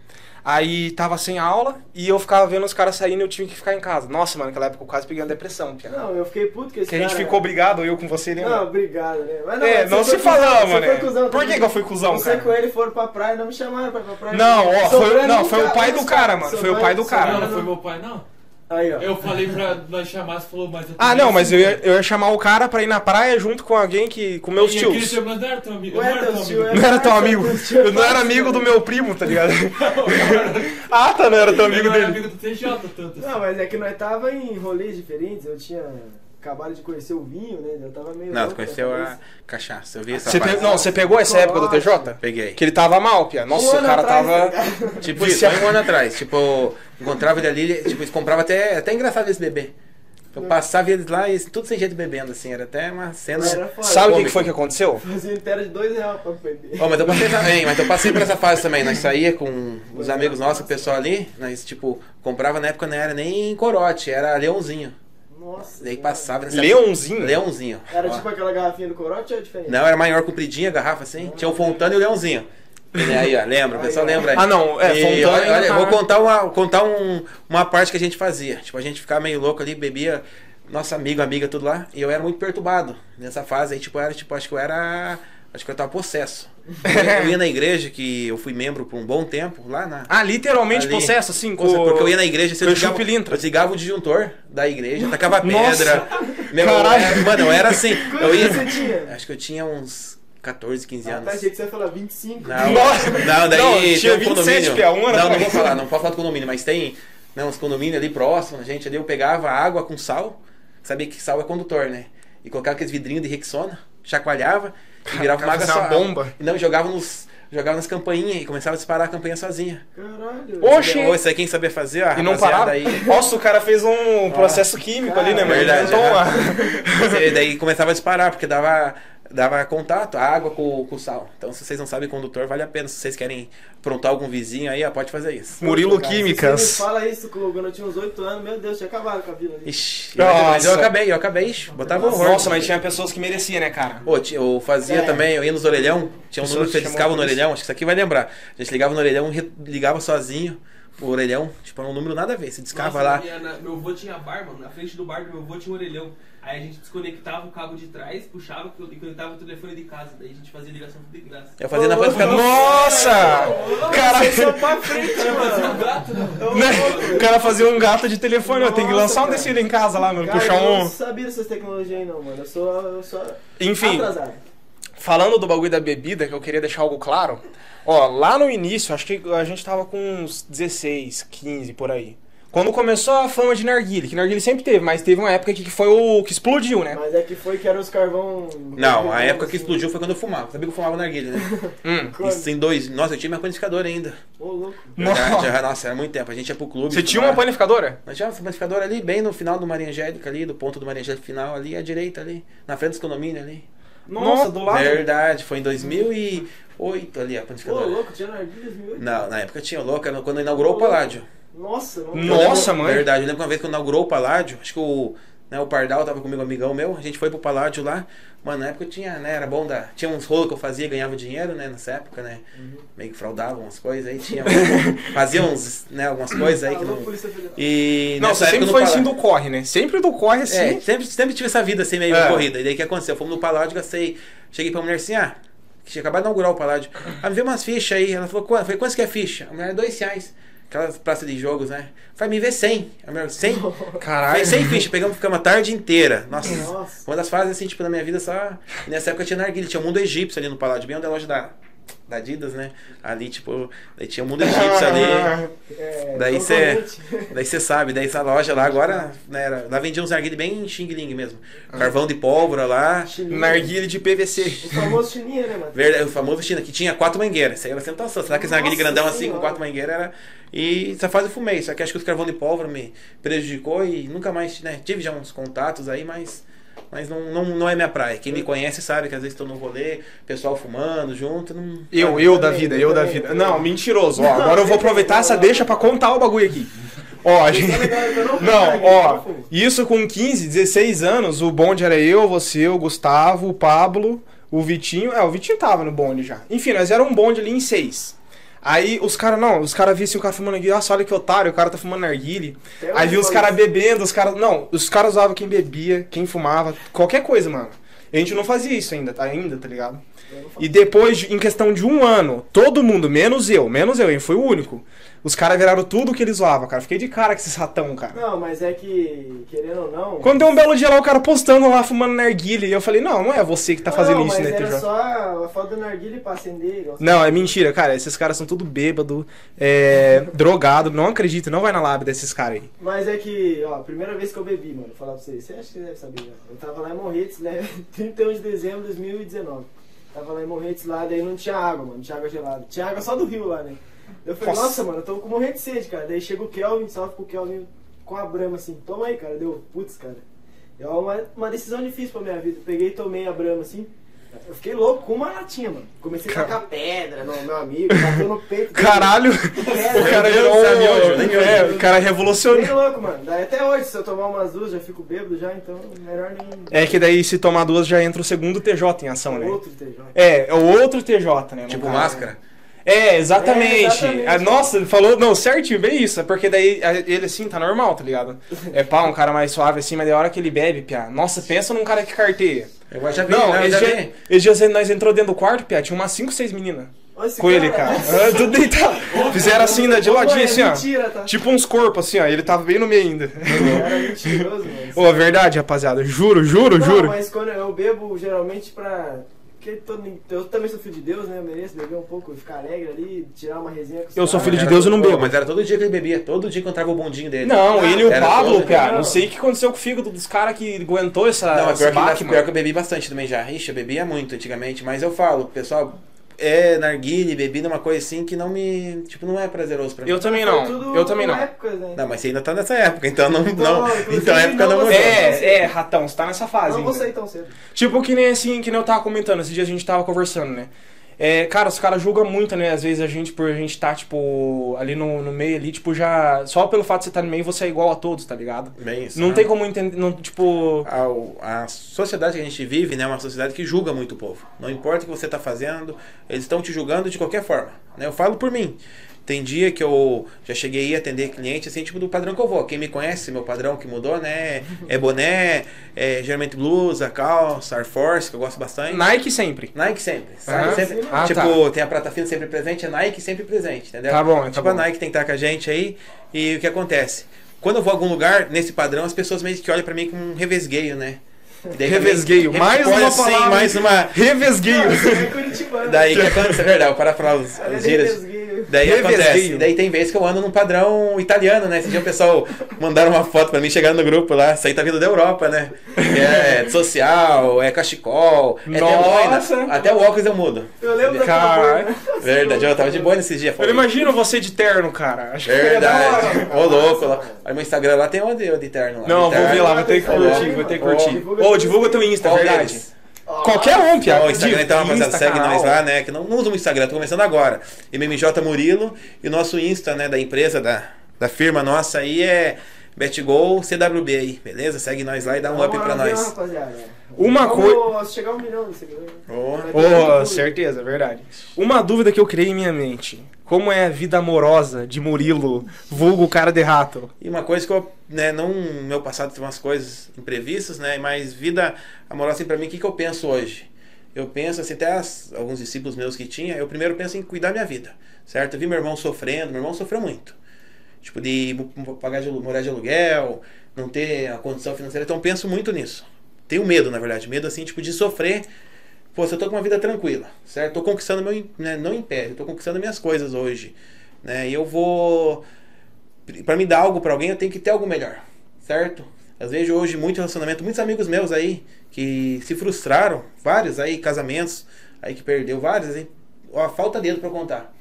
Aí tava sem aula e eu ficava vendo os caras saindo e eu tinha que ficar em casa. Nossa, mano, naquela época eu quase peguei uma depressão, Pia. Não, eu fiquei puto com esse Que a gente cara. ficou brigado, eu com você, lembra? Não, obrigado, né? Mas É, mas não você se falamos, né? Você foi cuzão Por que que eu fui cuzão, Você cara? com ele foram pra praia, não me chamaram pra ir pra praia. Não, ó, foi- não, foi o cara, pai do os cara, mano, foi o pai do cara. Não, não foi meu pai, não. Aí, ó. Eu falei pra nós chamar, você falou, mas eu Ah, não, mas eu ia, eu ia chamar o cara pra ir na praia junto com alguém que. com meus E aquele tios. Mas não era teu amigo. Não era teu amigo. Não era teu amigo. É Eu não era parceiro. amigo do meu primo, tá ligado? ah, tá, não era teu amigo não era dele. amigo do TJ tanto assim. Não, mas é que nós tava em rolês diferentes, eu tinha acabado de conhecer o vinho, né? Eu tava meio. Não, louco conheceu a cachaça. Eu vi essa Você Não, você pegou essa época do TJ? Peguei. Que ele tava mal, Pia. Nossa, Um o cara atrás, tava. ligado? Tipo isso, só um ano atrás. Tipo, encontrava ele ali, tipo, eles compravam até. Até engraçado eles beber. Eu passava eles lá e tudo sem jeito bebendo, assim. Era até uma cena. Era foda. Sabe o que, que foi que aconteceu? Fazia inteira de dois reais pra beber. Ó, mas eu passei também, mas eu passei por essa fase também. Nós saía com os amigos nossos, o pessoal ali, nós, tipo, comprava na época não era nem corote, era leãozinho. Nossa. Daí passava nessa Leãozinho? Leãozinho. Era Ó. tipo aquela garrafinha do corote ou é diferente? Não, era maior, compridinha a garrafa assim. Tinha o Fontana e o Leãozinho. E aí, ó, lembra? O pessoal lembra aí. Ah, não, é, E Fontana olha, tá- vou contar, uma, contar um, uma parte que a gente fazia. Tipo, a gente ficava meio louco ali, bebia, nosso amigo, amiga, tudo lá. E eu era muito perturbado nessa fase aí, tipo, eu era, tipo, acho que eu era. Acho que eu tava possesso. Eu ia, na igreja, que eu fui membro por um bom tempo, lá na. Ah, literalmente Ali. processo, assim, com. Porque eu ia na igreja, você chupilintra. eu desligava o disjuntor da igreja, tacava Nossa. pedra. Meu, Caralho. era- mano, eu era assim. Eu ia. você tinha? Acho que eu tinha uns 14, 15 Ah, anos. tá, achei que você ia falar 25. Não, Nossa. não, daí Não, tem tinha um 27, condomínio. Pia, um ano não, não vou falar, não posso falar do condomínio, mas tem né, uns condomínios ali próximos, a gente ali eu pegava água com sal, sabia que sal é condutor, né? E colocava aqueles vidrinhos de Rexona, chacoalhava e virava uma água Fazia só. bomba. E não, jogava nos. Jogava nas campainhas e começava a disparar a campainha sozinha. Caralho. Oxi! Ô, isso aí quem sabia fazer, a E não parava. aí. Nossa, o cara fez um processo químico ali, né, mano? Verdade, Inventou é. daí começava a disparar, porque dava, dava contato, a água com, com o sal. Então, se vocês não sabem condutor, vale a pena. Se vocês querem aprontar algum vizinho aí, ó, pode fazer isso. Murilo Cara, Químicas. Você me fala isso quando eu tinha uns 8 anos, meu Deus, tinha acabado com a vila. ali. Ixi, mas eu acabei, eu acabei, ixi, botava horror. Nossa, mas tinha pessoas que mereciam, né, cara? Pô, eu fazia É. também, eu ia nos orelhão, tinha um número que você discava no orelhão, acho que isso aqui vai lembrar. A gente ligava no orelhão, re- ligava sozinho o orelhão, tipo, era um número nada a ver, você discava Nossa, lá. minha- na- meu avô tinha bar, mano. Na frente do bar do meu avô tinha um orelhão. Aí a gente desconectava o cabo de trás, puxava e conectava o telefone de casa. Daí a gente fazia ligação tudo de graça. Eu fazia na Ô, amplificador. Nossa! Cara, pra frente, um gato, né? né? o cara fazia um gato de telefone, eu tenho que lançar um desse em casa lá, mano. Cara, Puxar eu não um. sabia dessas tecnologias aí não, mano. Eu sou, eu sou Enfim, atrasado. falando do bagulho da bebida, que eu queria deixar algo claro. Ó, lá no início, acho que a gente tava com uns 16, 15 por aí. Quando começou a fama de narguile, que narguile sempre teve, mas teve uma época que foi o que explodiu, né? Mas é que foi que era os carvão... Não, a época que assim. explodiu foi quando eu fumava. Sabia que eu fumava narguilha, né? Hum. Isso em dois. Nossa, eu tinha minha panificadora ainda. Ô, louco. Verdade, Nossa. já- nossa, era muito tempo. A gente ia pro clube. Você tinha uma panificadora? Nós tínhamos uma panificadora ali, bem no final do Maria Angélica ali, do ponto do Maria Angélica final ali, à direita ali, na frente dos condomínios ali. Nossa, do lado. Verdade, foi em 2008 ali a Ô, panificadora. louco, tinha narguilha 2008? Não, na época tinha louco, era quando inaugurou o Paládio. Nossa, não Nossa, mãe. Verdade, eu lembro que uma vez que inaugurou o Paládio, acho que o, né, o Pardal tava comigo, um amigão meu, a gente foi pro Paládio lá. Mano, na época eu tinha, né, era bom da. Tinha uns rolos que eu fazia, ganhava dinheiro, né, nessa época, né? Uhum. Meio que fraudava umas coisas aí, tinha. fazia uns, né, algumas coisas aí que não. E Não, nessa sempre época foi no assim do corre, né? Sempre do corre assim. É, sempre, sempre tive essa vida assim meio É. corrida. E daí o que aconteceu? Fomos no Paládio, gastei. Cheguei pra mulher assim, ah, que tinha acabado de inaugurar o Paládio. Ah, me vê umas fichas aí. Ela falou, quanto? Eu falei, quanto que é ficha? A mulher, dois reais. Aquelas praças de jogos, né? Falei, me vê 100. A mulher, 100? Caralho. Falei, 100 fichas. Pegamos, ficamos a tarde inteira. Nossa. Nossa. Uma das fases, assim, tipo, na minha vida só... E nessa época tinha narguilha. Tinha o Mundo Egípcio ali no Paládio, bem onde é a loja da, da Adidas, né? Ali, tipo, daí tinha o Mundo Egípcio ali. É, Daí você concorrente. daí você sabe, daí essa loja lá agora, né, era- lá vendia uns narguilhos bem Xing Ling mesmo. Carvão de pólvora lá. Narguile de PVC. O famoso chininha, né, mano? Verdade, o famoso China, que tinha quatro mangueiras. Isso aí era tentação. Será que esse narguilho Nossa grandão assim, Senhora. com quatro mangueiras, era. E essa fase eu fumei. Só que acho que os carvão de pólvora me prejudicou e nunca mais, né? Tive já uns contatos aí, mas. Mas não, não, não é minha praia. Quem me conhece sabe que às vezes estou no rolê, pessoal fumando junto. Não... Eu, eu da vida, eu da vida. Não, mentiroso. Ó, agora eu vou aproveitar essa deixa pra contar o bagulho aqui. Ó, a gente. que eu não ó, isso com 15, 16 anos, o bonde era eu, você, o Gustavo, o Pablo, o Vitinho. É, o Vitinho tava no bonde já. Enfim, nós era um bonde ali em seis. Aí os caras, não, os caras viam assim, o cara fumando narguile, nossa, olha que otário, o cara tá fumando narguile. Até Aí viu os caras isso. bebendo, os caras. Não, os caras usavam quem bebia, quem fumava, qualquer coisa, mano. A gente não fazia isso ainda, tá? Ainda, tá ligado? E depois, de- em questão de um ano, todo mundo, menos eu, menos eu, eu fui o único. Os caras viraram tudo que eles zoavam, cara. Fiquei de cara com esses ratão, cara. Não, mas é que, querendo ou não. Quando deu um belo dia lá, o cara postando lá, fumando narguile, e eu falei, não, não é você que tá fazendo não, isso, né, era TJ? só a foto do narguilha pra acender. Não, é mentira, cara. Esses caras são tudo bêbado, é, drogado. Não acredito, não vai na lábia desses caras aí. Mas é que, ó, primeira vez que eu bebi, mano, vou falar pra vocês, você acha que deve saber, né? Eu tava lá em Morretes, né? 31 de dezembro de 2019. Tava lá em Morretes lá, daí não tinha água, mano, tinha água gelada. Tinha água só do rio lá, né? Eu falei, Nossa. nossa, mano, eu tô com morrendo de sede, cara. Daí chega o Kelvin, salve pro Kelvin com a brama assim, toma aí, cara. Deu, putz, cara. É uma, uma decisão difícil pra minha vida. Peguei e tomei a brama assim. Eu fiquei louco com uma latinha, mano. Comecei a Cara. tacar pedra no meu amigo, bateu no peito. Caralho! Pedra, O cara virou. É, o cara Bem revolucionou. louco, mano. Daí até hoje, se eu tomar umas duas, já fico bêbado já, então melhor nem. É que daí, se tomar duas, já entra o segundo TJ em ação, né? Outro TJ. É, é o outro TJ, né? Tipo caso. máscara. É, exatamente. É, exatamente. Ah, Nossa, ele falou, não, certinho, bem isso. É porque daí ah, ele assim tá normal, tá ligado? É pá, um cara mais suave assim, mas da hora que ele bebe, piá. Nossa, pensa num cara que carteia. Eu já vi, Não, né? Eu esse já dia, vi. esse dia nós entrou dentro do quarto, piá, tinha umas 5, 6 meninas. Esse Com ele, cara. Ah, Tudo deitado. Fizeram assim, né, de ladinho assim, é ó. Mentira, tá? Tipo uns corpos assim, ó. Ele tava bem no meio ainda. Era mentiroso, mano. Ô, é verdade, rapaziada. Juro, juro, Não, juro. mas quando eu bebo, geralmente pra. Porque todo- eu também sou filho de Deus, né? Eu mereço beber um pouco, ficar alegre ali, tirar uma resenha com Eu sou filho de Deus, eu não bebo. Mas era todo dia que ele bebia, todo dia que eu entrava o bondinho dele. Não, ele e o Era Pablo, todo- cara. Não Não. sei o que aconteceu com o fígado dos caras que aguentou essa. Não, esse pior que, baque, pior mano. que eu bebi bastante também já. Ixi, eu bebia muito antigamente, mas eu falo, pessoal, é narguile, bebida é uma coisa assim que não me. Tipo, não é prazeroso pra mim. Eu também não. Eu também não. épocas, né? Não, mas você ainda tá nessa época, então não. Então, não então a época não não mudou. você- É, é, ratão, você tá nessa fase. Não vou ainda. sair tão cedo. Tipo que nem assim, que nem eu tava comentando, esses dias a gente tava conversando, né? É, cara, os caras julgam muito, né? Às vezes a gente, por a gente tá, tipo, ali no, no meio ali, tipo, já. Só pelo fato de você estar no meio, você é igual a todos, tá ligado? Bem isso. Não né? tem como entender, não, tipo. A, a sociedade que a gente vive né, é uma sociedade que julga muito o povo. Não importa o que você está fazendo, eles estão te julgando de qualquer forma. Né? Eu falo por mim. Tem dia que eu já cheguei a atender cliente assim, tipo do padrão que eu vou. Quem me conhece, meu padrão que mudou, né? É boné, é geralmente blusa, calça, Air Force, que eu gosto bastante. Nike sempre. Nike sempre. Sabe? sempre Ah, tipo, tem a prata fina sempre presente, é Nike sempre presente, entendeu? Tá bom, tá tipo, bom. a Nike tem que estar com a gente aí. E o que acontece? Quando eu vou a algum lugar, nesse padrão, as pessoas meio que olham pra mim com um revesgueio, né? Daí Revesgueio, mais uma assim, palavra. mais uma. Revesgueio. É. Daí que acontece, é verdade, para falar os, os gírias. Daí acontece. Daí tem vezes que eu ando num padrão italiano, né? Esse dia o pessoal mandaram uma foto pra mim, chegaram no grupo lá. Isso aí tá vindo da Europa, né? Que é social, é cachecol, é Nossa. boina. Até o óculos eu mudo. Eu lembro daquela boina. Verdade, eu tava de boa nesses dias. Eu imagino você de terno, cara. Acho que Verdade. da hora. Ô, louco. lá. Aí meu Instagram lá tem onde eu de terno lá. Não, De vou terno. ver lá, vou ter que Ó, curtir, vou ter que curtir. divulga Ô, teu divulga teu Insta, Qual verdade. deles? Qualquer um, piada. Ó, o Instagram então, rapaziada, segue nós lá, né? Que não, não usa o Instagram, tô começando agora. MMJ Murilo e o nosso Insta, né, da empresa, da, da firma nossa aí é BetGol CWB aí, beleza? Segue nós lá e dá um up pra nós. rapaziada? Uma Vamos chegar a um milhão de seguidores. Ô, tudo. certeza, verdade. Uma dúvida que eu criei em minha mente. Como é a vida amorosa de Murilo, vulgo cara de rato? E uma coisa que eu, né, não, meu passado teve umas coisas imprevistas, né, mas vida amorosa assim, pra mim, o que, que eu penso hoje? Eu penso, assim, até as- alguns discípulos meus que tinha, eu primeiro penso em cuidar minha vida, certo? Eu vi meu irmão sofrendo, meu irmão sofreu muito. Tipo, de pagar de, morar de aluguel, não ter a condição financeira, então penso muito nisso. Tenho medo, na verdade, medo, assim, tipo, de sofrer. Pô, se eu tô com uma vida tranquila, certo? Tô conquistando meu, né, não império, tô conquistando minhas coisas hoje, né? E eu vou Pra me dar algo pra alguém, eu tenho que ter algo melhor, certo? Às vezes hoje muito relacionamento, muitos amigos meus aí que se frustraram, vários aí casamentos aí que perdeu vários, aí, ó, falta dedo pra contar,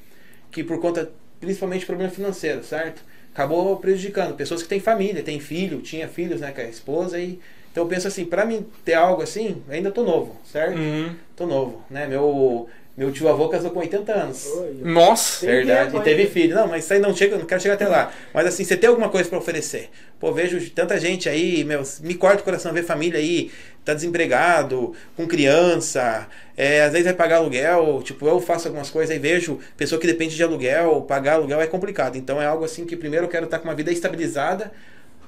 que por conta principalmente problema financeiro, certo? Acabou prejudicando pessoas que têm família, têm filho, tinha filhos, né, com a esposa e então eu penso assim, pra mim ter algo assim, ainda tô novo, certo? Uhum. Tô novo, né? Meu Meu tio avô casou com 80 anos. Nossa. Tem Verdade, e teve ainda. filho. Não, mas isso aí não chega, não quero chegar até lá. Mas assim, você tem alguma coisa pra oferecer? Pô, vejo tanta gente aí, meu, me corta o coração ver família aí, tá desempregado, com criança, é, às vezes vai pagar aluguel, tipo, eu faço algumas coisas aí, vejo pessoa que depende de aluguel, pagar aluguel é complicado. Então é algo assim que primeiro eu quero estar com uma vida estabilizada,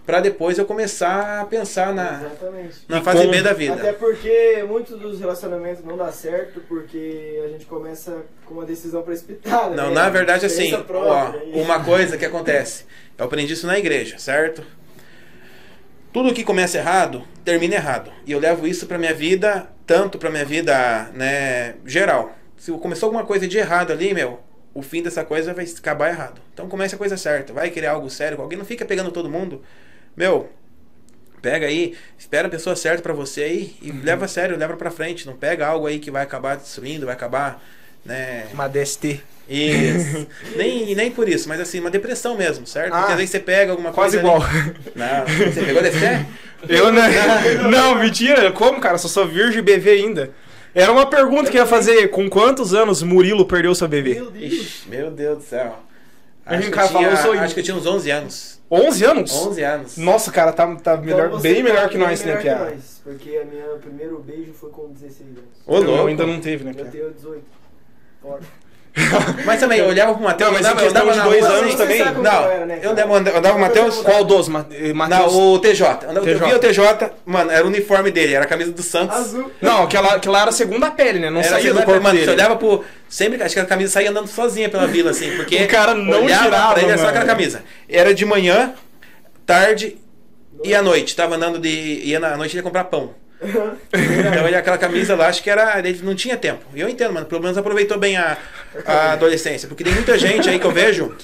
pra depois eu começar a pensar na, Exatamente. na E fase como- B da Até vida. porque muitos dos relacionamentos não dá certo porque a gente começa com uma decisão precipitada. Não, né? na verdade assim, Experiência ó, própria, e- uma coisa que acontece, eu aprendi isso na igreja, certo? Tudo que começa errado, termina errado. E eu levo isso pra minha vida, tanto pra minha vida, né, geral. Se começou alguma coisa de errado ali, meu, o fim dessa coisa vai acabar errado. Então comece a coisa certa, vai querer algo sério com alguém, não fica pegando todo mundo. Meu, pega aí, espera a pessoa certa pra você aí e leva a sério, leva pra frente, não pega algo aí que vai acabar destruindo, vai acabar, né, Uma DST. isso. nem, nem por isso, mas assim, uma depressão mesmo, certo? Ah, Porque às vezes você pega alguma Quase coisa. igual. ali- Não, você pegou DST? Eu não. Não, mentira. Como, cara? Só sou virgem BV ainda. Era uma pergunta que eu ia fazer. Com quantos anos Murilo perdeu sua BV? Meu Deus. Ixi, meu Deus do céu. Acho que, eu tinha, acho que eu tinha uns 11 anos. 11 anos? 11 anos. Nossa, cara, tá, tá melhor, Então você bem melhor tá que nós, né, melhor nós, Porque a minha primeiro beijo foi com 16 anos. Ô, Eu louco. ainda não teve, né, Eu Pia? tenho 18. Fora. Mas também, eu olhava pro Matheus, Não, mas andava, em questão andava de dois anos assim, também? Não, eu era, né, eu andava, andava o Matheus. Qual dos? Eh, Matheus? Não, o TJ. Andava- Eu via o TJ, mano, era o uniforme dele, era a camisa do Santos. Azul. Não, aquela, aquela era a segunda pele, né? Não Era saía do corpo mano, dele. Você olhava pro. Sempre, acho que a camisa saía andando sozinha pela vila, assim, porque. O cara não olhava tirava, pra ele, era só mano. aquela camisa. Era de manhã, tarde e à noite. Tava andando de. ia na à noite ele ia comprar pão. Então ele aquela camisa lá, acho que era. Ele não tinha tempo. E eu entendo, mano. Pelo menos aproveitou bem a, a adolescência. Porque tem muita gente aí que eu vejo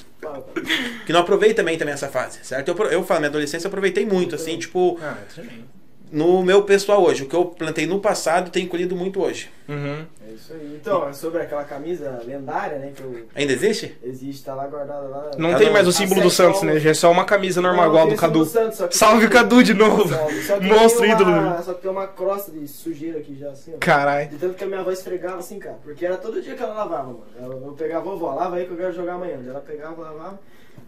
que não aproveita bem também essa fase, certo? Eu, eu falo, minha adolescência eu aproveitei muito, assim, tipo, Ah, também. No meu pessoal hoje. O que eu plantei no passado tem colhido muito hoje. Uhum. É isso aí. Então, é sobre aquela camisa lendária, né? Que eu, Ainda existe? existe, tá lá guardada lá. Não Ah, tem mais o símbolo do Acesso Santos, né? Já é só uma camisa normal, Não, igual do Cadu. do Santos, Salve tem- Cadu de novo. Monstro ídolo. Só que tem uma crosta de sujeira aqui já, assim, ó. Caralho. De tanto que a minha avó esfregava assim, cara. Porque era todo dia que ela lavava, mano. Eu pegava, vovó, lava aí que eu quero jogar amanhã. Ela pegava, lavava.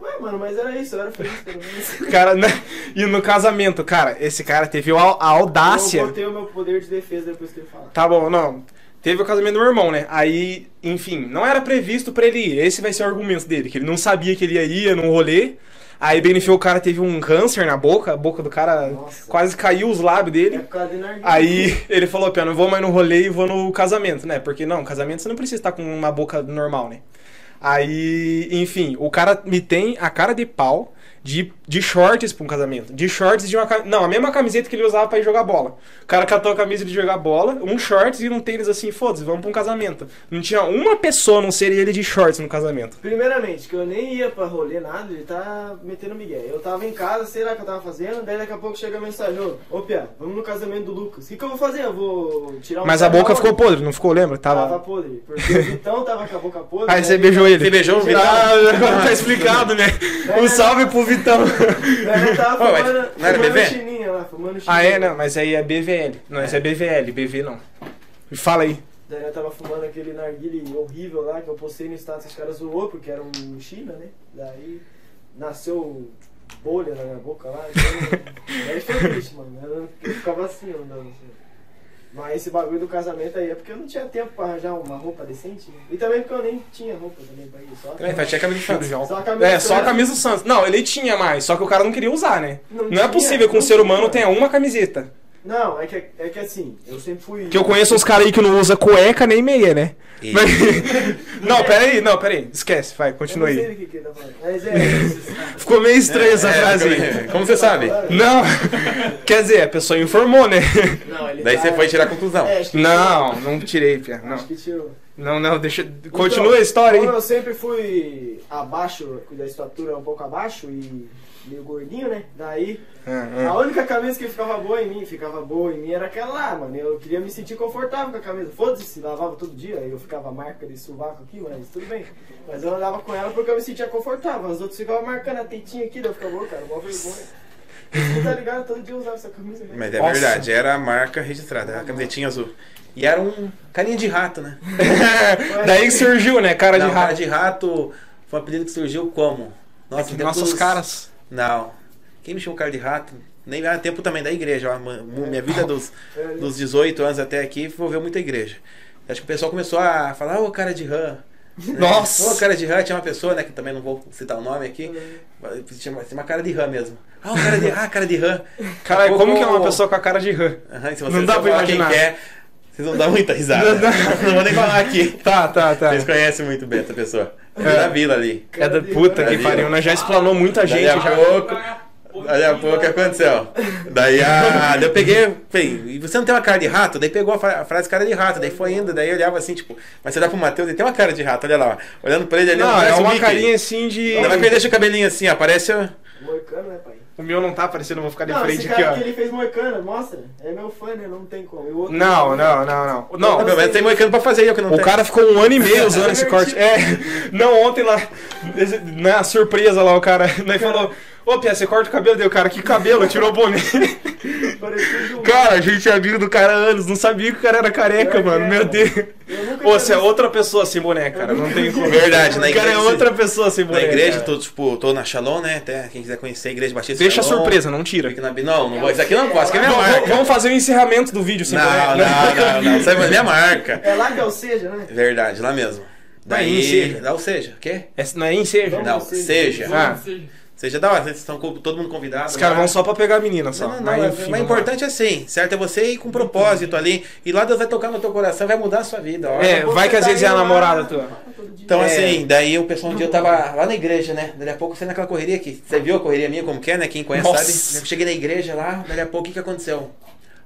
Ué, mano, mas era isso, eu era feliz pelo menos. Cara, né? E no casamento, cara, esse cara teve a, a audácia. Eu botei o meu poder de defesa depois que ele fala. Tá bom, não. Teve o casamento do meu irmão, né? Aí, enfim, não era previsto pra ele ir. Esse vai ser o argumento dele, que ele não sabia que ele ia ir num rolê. Aí, fim, o cara teve um câncer na boca, a boca do cara Nossa. quase caiu os lábios É dele. narguilha. Aí ele falou, Pia, não vou mais no rolê e vou no casamento, né? Porque não, casamento você não precisa estar com uma boca normal, né? Aí, enfim, o cara me tem a cara de pau de, de shorts pra um casamento. De shorts e de uma cam- Não, a mesma camiseta que ele usava pra ir jogar bola. O cara catou a camisa de jogar bola, um shorts e um tênis assim, foda-se, vamos pra um casamento. Não tinha uma pessoa, a não ser ele de shorts no casamento. Primeiramente, que eu nem ia pra rolê nada, ele tá metendo migué. Eu tava em casa, sei lá o que eu tava fazendo, daí daqui a pouco chega a mensagem, ô, ô Pia, vamos no casamento do Lucas. O que, que eu vou fazer? Eu vou tirar um Mas a boca ficou podre, não ficou, lembra? Tava Tava. podre, porque o Vitão tava com a boca podre. Aí né? você beijou ele. Você beijou o Vitão? Ah, agora tá explicado, né? Um salve pro Vitão. Ele tava mas fumando, não era fumando bebê? chininha lá, fumando chininha. Ah, é, não, mas aí é BVL. Não, isso é BVL, BV não. Me Fala aí. Daí eu tava fumando aquele narguile horrível lá, que eu postei no status, os caras zoou, porque era um China, né? Daí nasceu bolha na minha boca lá. Então, daí foi triste, mano. Eu, eu ficava assim, andando assim. Mas esse bagulho do casamento aí é porque eu não tinha tempo pra arranjar uma roupa decente. né? E também porque eu nem tinha roupa também pra ir. Só, Também, faz check a camisa do Santos. só a camisa É, só a camisa do Santos. Não, ele tinha mais, só que o cara não queria usar, né? Não Não, tinha, é possível que um ser humano tinha. tenha uma camiseta. Não, é que, é que assim, eu sempre fui. Que eu conheço uns caras aí que não usa cueca nem meia, né? E- Mas- não, pera aí, não, pera aí. Esquece, vai, continua aí. que, que tá. Mas é. Ficou meio estranha essa É, frase aí. como- Como você sabe? Não, quer dizer, a pessoa informou, né? Não, ele Daí tá- você foi tirar a conclusão. É, Não, não tirei, Pia. Não, Acho que tirou. não, não deixa. Continua a história Como aí. eu sempre fui abaixo, da estatura um pouco abaixo e meio gordinho, né? Daí, Ah, a ah. única camisa que ficava boa em mim, ficava boa em mim, era aquela lá, mano. Eu queria me sentir confortável com a camisa. Foda-se, lavava todo dia, eu ficava marca de sovaco aqui, mas tudo bem. Mas eu andava com ela porque eu me sentia confortável. Os outros ficavam marcando a tetinha aqui, daí eu ficava, "Ô, cara, mó vergonha. Você tá ligado? Todo dia eu usava essa camisa. Né? Mas é Nossa. verdade, era a marca registrada, a camisetinha azul. E era um carinha de rato, né? Daí que surgiu, né? Cara de Não, cara rato. de rato foi um apelido que surgiu como? Nossa, no tempo Nossos dos- caras. Não. Quem me chamou cara de rato? Nem era tempo também da igreja. Minha vida dos, dos 18 anos até aqui envolveu muita igreja. Acho que o pessoal começou a falar, ô cara de rã. né? Nossa. Ô cara de rã, tinha uma pessoa, né, que também não vou citar o nome aqui, tinha uma, tinha uma cara de rã mesmo. Ah, o cara de rã, cara de rã. Caralho, Daqui a como que é pouco- uma pessoa com a cara de rã? Se Não dá pra falar quem imaginar. que é, vocês vão dar muita risada. Não, vou nem falar aqui. Tá, tá, tá. Vocês conhecem muito bem essa pessoa. É da vila ali. É da puta que pariu, ó. né? Já explanou muita gente. Daí a Já. pouco. Daí a pouco o que aconteceu? Daí, a, daí eu peguei, falei, e você não tem uma cara de rato? Daí pegou a, fra- a frase cara de rato, daí foi indo, daí eu olhava assim, tipo, mas você dá pro Matheus, ele tem uma cara de rato, olha lá, ó. Olhando pra ele ali, Não, é uma Mickey. carinha assim de. Mais que ele deixa o cabelinho assim, ó, parece. o- Moicano, né, pai? O meu não tá aparecendo, eu vou ficar de Não, frente esse aqui, cara ó. que ele fez moicano, mostra. É meu fã, né? Não tem como. Não, não, não, não. Não, Pelo menos tem moicano pra fazer, eu que não O tenho. cara ficou um ano e meio usando esse corte. É, não, ontem lá, na surpresa lá, o cara né, falou: Ô, Pia, você corta o cabelo? Deu, cara, que cabelo? Tirou o boné. Cara, a gente é amigo do cara há anos, não sabia que o cara era careca, Pior que mano. é, Meu. Deus. Eu Ô, você é outra pessoa sem boné, cara. Não tem como. Verdade, na O cara é igreja- outra pessoa sem Na boné. igreja, cara. tô, tipo, tô na Shalom, né? Até quem quiser conhecer a igreja Batista Deixa a Shalom, surpresa, não tira. na- Não, não vou. Isso aqui não posso, é minha Vamos- marca. Vamos fazer o encerramento do vídeo sem Não, não, não, não. Isso é minha marca. É lá que é o Seja, né? Verdade, lá mesmo. Não é em Daí. seja. Lá o seja, o quê? É, não é ensejo. Vamos. Não, seja. seja. Ah. Seja da hora, vocês estão todo mundo convidado. Os caras lá. vão só pra pegar a menina, só. Não, não, mas, não, enfim, mas importante é assim, certo? É você ir com propósito ali. E lá Deus vai tocar no teu coração, vai mudar a sua vida. ó. É, vai que às vezes é a namorada tua. Então, É. assim, daí o pessoal um dia eu tava lá na igreja, né? Daí a pouco você naquela correria aqui. Você viu a correria minha como que é, né? Quem conhece Nossa. sabe. Eu cheguei na igreja lá, daí a pouco o que, que aconteceu?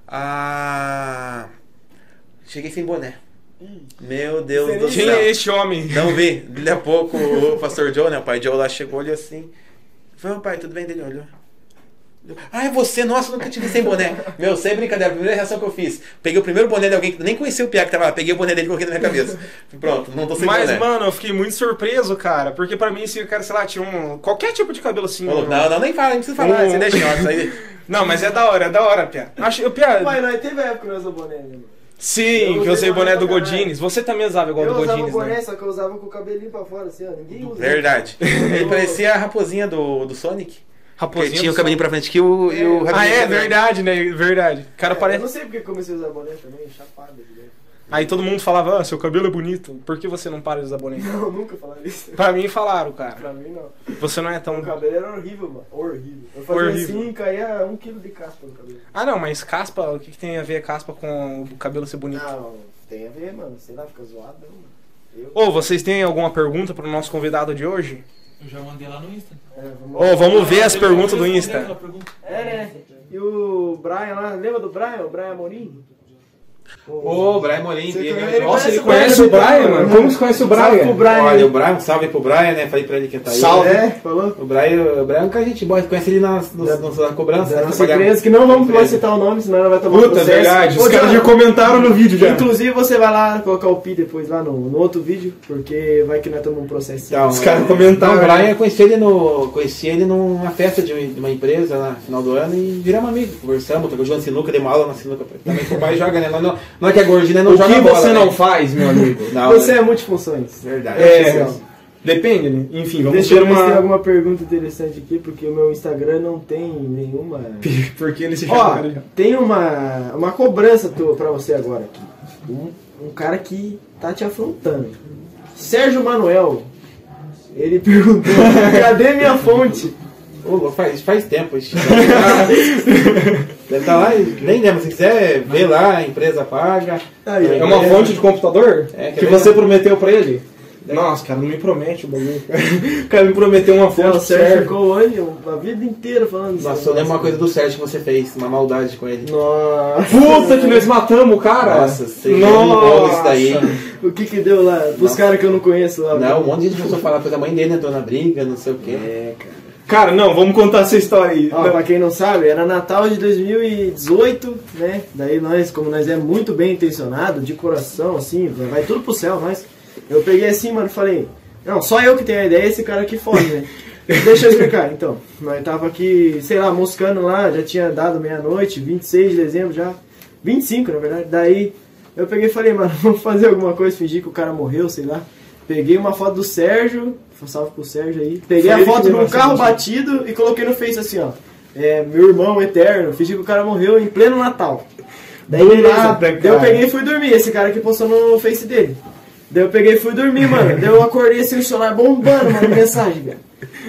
Ah. Cheguei sem boné. Meu Deus do Quem céu. é este homem? Não vi. Daí a pouco o pastor Joe, né? O pai Joe lá chegou, olhou assim. Falei, "Ô, pai, tudo bem? Dele olhou. Ah, é você? Nossa, nunca te vi sem boné. Meu, sem brincadeira, a primeira reação que eu fiz. Peguei o primeiro boné de alguém que nem conhecia o Pia que tava lá. Peguei o boné dele e coloquei na minha cabeça. Pronto, não tô sem Mas, boné. mano, eu fiquei muito surpreso, cara. Porque pra mim, se o cara, sei lá, tinha um. Qualquer tipo de cabelo assim. Falou, um- não, não, nem fala, nem precisa falar. Um- Você deixa isso aí. Não, mas é da hora, é da hora, Pia. Acho, Pia, Pai, nós teve a época que nós boné, né, mano? Sim, eu que eu usei boné do. Godines. Você também usava igual Eu do usava Godines, boné, né? só que eu usava com o cabelinho pra fora, assim, ó. Ninguém usa. Verdade. Ele parecia a raposinha do, do Sonic. Raposinha tinha o cabelinho pra frente aqui e o, e o É. Ah, é, verdade, né? Verdade. O cara É, Eu parece. não sei porque comecei a usar boné também, chapado. Né? Aí todo mundo falava, ah, seu cabelo é bonito. Por que você não para de usar boné? Não, nunca falaram isso. Pra mim falaram, cara. Pra mim, não. Você não é tão. O cabelo era horrível, mano. Horrível. Eu fazia Horrível. assim, caía um quilo de caspa no cabelo. Ah, não, mas caspa, o que, que tem a ver caspa com o cabelo ser bonito? Não, tem a ver, mano. Sei lá, fica zoado, não, mano. Eu... Ô, vocês têm alguma pergunta pro nosso convidado de hoje? Eu já mandei lá no Insta. É, vamos Ô, vamos ver as perguntas do Insta. É, né? E o Brian lá, lembra do Brian? O Brian Amorim? Ô, Brian Morim, conhece- né? ele Nossa, ele conhece conhece o Brian, Brian, mano. né? Como você conhece o Salve pro Brian? Brian. Olha, o Brian, salve pro Brian, né? Falei pra ele que tá aí. Salve. É, falou? O Brian, o Brian é um cara gente boa, conhece ele na, na cobrança. Da né? nossa empresa, que não vamos mais citar o nome, senão ela vai tomar Puta, processo. verdade. Os caras já comentaram no vídeo já. Inclusive você vai lá colocar o pi depois lá no, no outro vídeo, porque vai que nós tomamos um processo. Então, Os caras é, comentaram. O Brian, eu conheci ele, no, conheci ele numa festa de uma, empresa lá no final do ano e viramos amigos. Conversamos, tocou jogando sinuca, dei uma aula na sinuca. Também que o pai joga, né? Não, não, não é que é gordinho, né? Não O joga que bola, você né? não faz, meu amigo? Não, Você né? é multifunções. Verdade. É, depende, né? Enfim, vamos Deixa ter eu ver se tem uma... alguma pergunta interessante aqui, porque o meu Instagram não tem nenhuma. Porque ele se Ó, chama... de- tem uma, uma cobrança tua, pra você agora aqui. Um, um cara que tá te afrontando. Sérgio Manuel. Ele perguntou: cadê minha fonte? Ô, faz, faz tempo. isso. Deve estar lá, e nem lembro. Se quiser ver lá, a empresa paga. Aí, É uma É. fonte de computador? É, que quer você prometeu pra ele? Nossa, cara, não me promete o bagulho. O cara me prometeu uma O fonte. Sérgio Sérgio. ficou onde? A vida inteira falando isso. Nossa, eu lembro uma coisa do Sérgio que você fez, uma maldade com ele. Nossa. Puta que nós matamos o cara! Nossa, você derrubou isso daí. O que que deu lá? Nossa. caras que eu não conheço lá. Não, um monte de gente começou a falar coisa, a mãe dele entrou na briga, não sei o quê. É, cara. Cara, não, vamos contar essa história aí. Ó, pra quem não sabe, era Natal de 2018, né? Daí nós, como nós é muito bem intencionado, de coração, assim, vai tudo pro céu, nós. Eu peguei assim, mano, falei, não, só eu que tenho a ideia, esse cara aqui foge, né? Deixa eu explicar, então. Nós tava aqui, sei lá, moscando lá, já tinha dado meia-noite, 26 de dezembro já. 25, na verdade. Daí eu peguei e falei, mano, vamos fazer alguma coisa, fingir que o cara morreu, sei lá. Peguei uma foto do Sérgio, salve pro Sérgio aí. Peguei Foi a foto de um carro batido e coloquei no Face assim, ó. É, meu irmão eterno, fingi que o cara morreu em pleno Natal. Daí beleza. nada, Daí eu peguei e fui dormir. Esse cara que postou no Face dele. Daí eu peguei e fui dormir, mano. Daí eu acordei assim, o celular bombando, mano, mensagem, velho.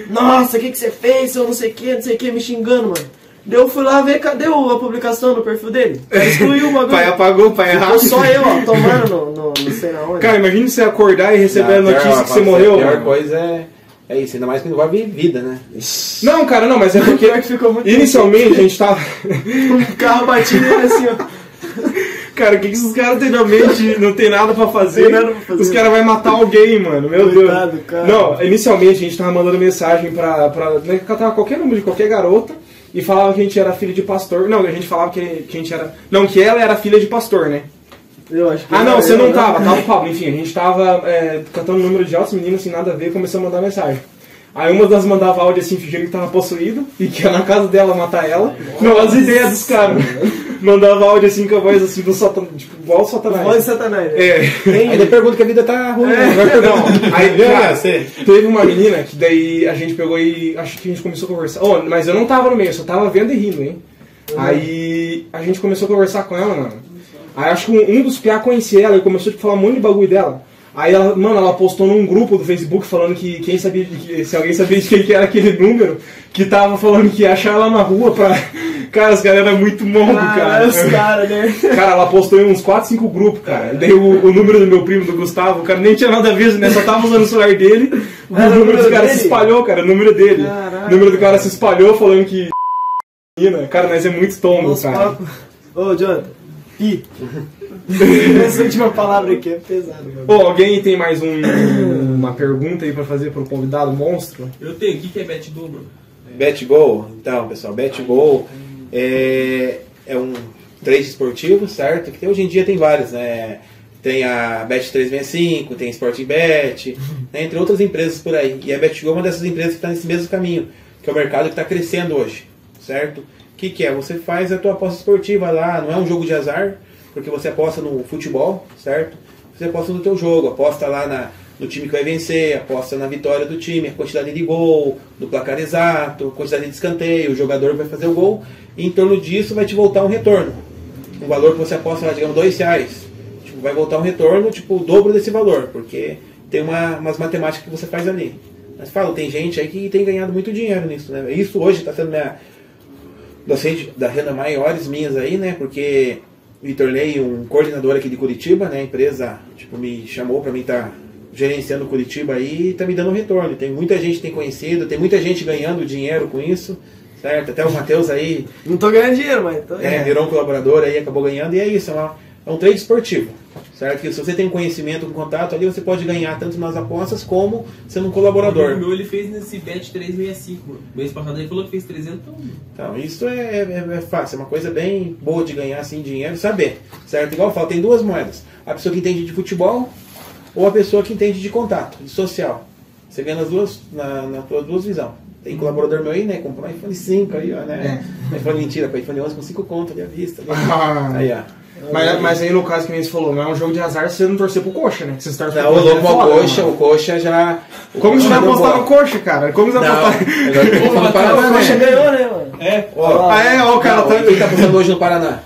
Nossa, o que, que você fez? Eu não sei o que, não sei o que, me xingando, mano. Daí eu fui lá ver, cadê o- a publicação no perfil dele? Excluiu o bagulho. Pai apagou, pai errado. só eu, ó, tomando no, no, não sei na onde. Cara, imagina você acordar e receber a Não, notícia pior- que você morreu. A pior mano. coisa é, é isso, ainda mais que envolve vida, né? Não, cara, não, mas é porque Pior que ficou muito inicialmente a gente tava. um carro batido e ele assim, ó. Cara, o que, que esses caras têm na mente? Não tem nada pra fazer. Nada pra fazer. Os caras vão matar alguém, mano. Meu Coitado, Deus. cara. Não, inicialmente a gente tava mandando mensagem pra. pra né, catar qualquer número de qualquer garota e falava que a gente era filho de pastor. Não, a gente falava que, que a gente era. Não, que ela era filha de pastor, né? Eu acho que Ah, não, você não né? tava, tava o Pablo. Enfim, a gente tava é, cantando número de altos meninos sem nada a ver, começou a mandar mensagem. Aí uma das mandava áudio assim, fingindo que tava possuído e que ia na casa dela matar ela. Não, as ideias dos caras. mandava áudio assim com a voz assim do satanás, tipo, igual o satanás. Voz de Satanás, né? É. Tem- Ainda pergunta que a vida tá ruim. né? É, não. Aí, Viu, cara, teve uma menina que daí a gente pegou e acho que a gente começou a conversar. Oh, mas eu não tava no meio, eu só tava vendo e rindo, hein? Aí a gente começou a conversar com ela, mano. Aí acho que um, um dos piá conhecia ela e começou a falar um monte de bagulho dela. Aí ela, mano, ela postou num grupo do Facebook falando que quem sabia de que, se alguém sabia de quem que era aquele número, que tava falando que ia achar ela na rua pra. Cara, os caras eram muito mongo, Caralho, cara. os caras, né? Cara, ela postou em uns 4, 5 grupos, cara. E daí o, o número do meu primo, do Gustavo, o cara nem tinha nada a ver, né? Só tava usando o celular dele. O Era o número número do cara dele? se espalhou, cara, o número dele. Caralho. O número do cara se espalhou falando que. Cara, mas é muito tombo, Os cara. Ô, Jonathan. Pi. Essa última palavra aqui é pesada. Pô, alguém tem mais um- uma pergunta aí pra fazer pro convidado monstro? Eu tenho, o que, é bet go, mano? BetGo, então, pessoal, BetGo é, é um trade esportivo, certo? Que hoje em dia tem vários, né? Tem a Bet365, tem a Sporting Bet, né? entre outras empresas por aí. E a BetGo é uma dessas empresas que está nesse mesmo caminho, que é o mercado que está crescendo hoje, certo? O que, que é? Você faz a tua aposta esportiva lá, não é um jogo de azar, porque você aposta no futebol, certo? Você aposta no teu jogo, aposta lá na, no time que vai vencer, aposta na vitória do time, a quantidade de gol, do placar exato, quantidade de escanteio, o jogador vai fazer o gol, e em torno disso vai te voltar um retorno. O valor que você aposta lá, digamos, dois reais, tipo, vai voltar um retorno, tipo, o dobro desse valor, porque tem uma, umas matemáticas que você faz ali. Mas falo, tem gente aí que tem ganhado muito dinheiro nisso, né? Isso hoje está sendo minha, da renda maiores minhas aí, né? Porque me tornei um coordenador aqui de Curitiba, né? A empresa tipo, me chamou para mim estar gerenciando Curitiba aí e tá me dando um retorno. Tem muita gente que tem conhecido, tem muita gente ganhando dinheiro com isso, certo? Até o Matheus aí Não tô ganhando dinheiro, mas tô é, virou um colaborador aí, acabou ganhando, e é isso, é, uma- é um trade esportivo. Certo? Que se você tem um conhecimento, um contato ali, você pode ganhar tanto nas apostas como sendo um O colaborador. meu ele fez nesse bet 365, mano. Mês passado ele falou que fez 300, então. Então, isso é, é- é fácil, é uma coisa bem boa de ganhar assim dinheiro, saber. Certo? Igual eu falo, tem duas moedas. A pessoa que entende de futebol ou a pessoa que entende de contato, de social. Você ganha nas duas, na, na tua duas visões. Tem colaborador meu aí, né? Comprou um iPhone 5 aí, ó, né? iPhone mentira, com iPhone 11 com 5 conto ali à vista. ali. Ah. Aí, ó. Mas, mas aí no caso que nem você falou, não é um jogo de azar se você não torcer pro coxa, né? Que você torce Não, o pro coxa. louco é coxa, mano. o coxa já. Como você vai Não, apostar no coxa, cara? Como você vai Não, apostar? O Paraná, Coxa ganhou, né, mano? É, Ah, é? Ó, o cara não, tá. Quem tá apostando hoje no Paraná?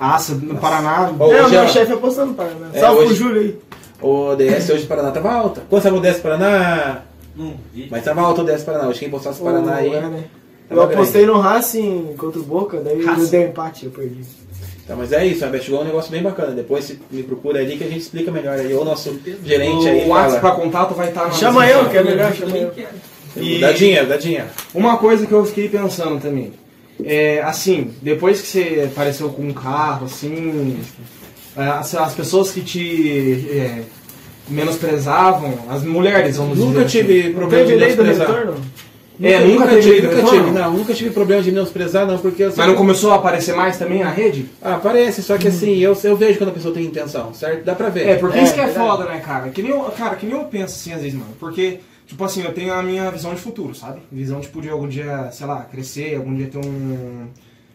Nossa, no Paraná. É, o hoje meu é- chefe apostando para, né? É, Salve pro Júlio aí. O DS hoje no Paraná tava alta. Quanto estava o DS Paraná? não vi. Mas tava alto o DS Paraná. Hoje quem apostasse o Paraná aí. É, né? Eu tava apostei no Racing contra o Boca, daí Racing. deu empate, eu perdi. Tá, mas é isso, a BetGo é um negócio bem bacana. Depois se me procura ali que a gente explica melhor aí. O nosso gerente aí O WhatsApp fala. contato vai estar na Chama eu, que é melhor, chama eu. E- Dá dinheiro, dá dinheiro. Uma coisa que eu fiquei pensando também. É, assim, depois que você apareceu com um carro, assim, é, as, as pessoas que te é, menosprezavam, as mulheres, vamos Nunca dizer. tive Não problema de teve lei do menosprezar. É, nunca teve lei do nunca tive, não, nunca tive problema de menosprezar, não, porque eu Mas não começou a aparecer mais também na rede? Ah, parece, só que assim, eu, eu vejo quando a pessoa tem intenção, certo? Dá pra ver. É, porque É, isso que é verdade. foda, né, cara? Que nem eu, cara, que nem eu penso assim às vezes, mano. Porque Tipo assim, eu tenho a minha visão de futuro, sabe? Visão, tipo, de algum dia, sei lá, crescer, algum dia ter um.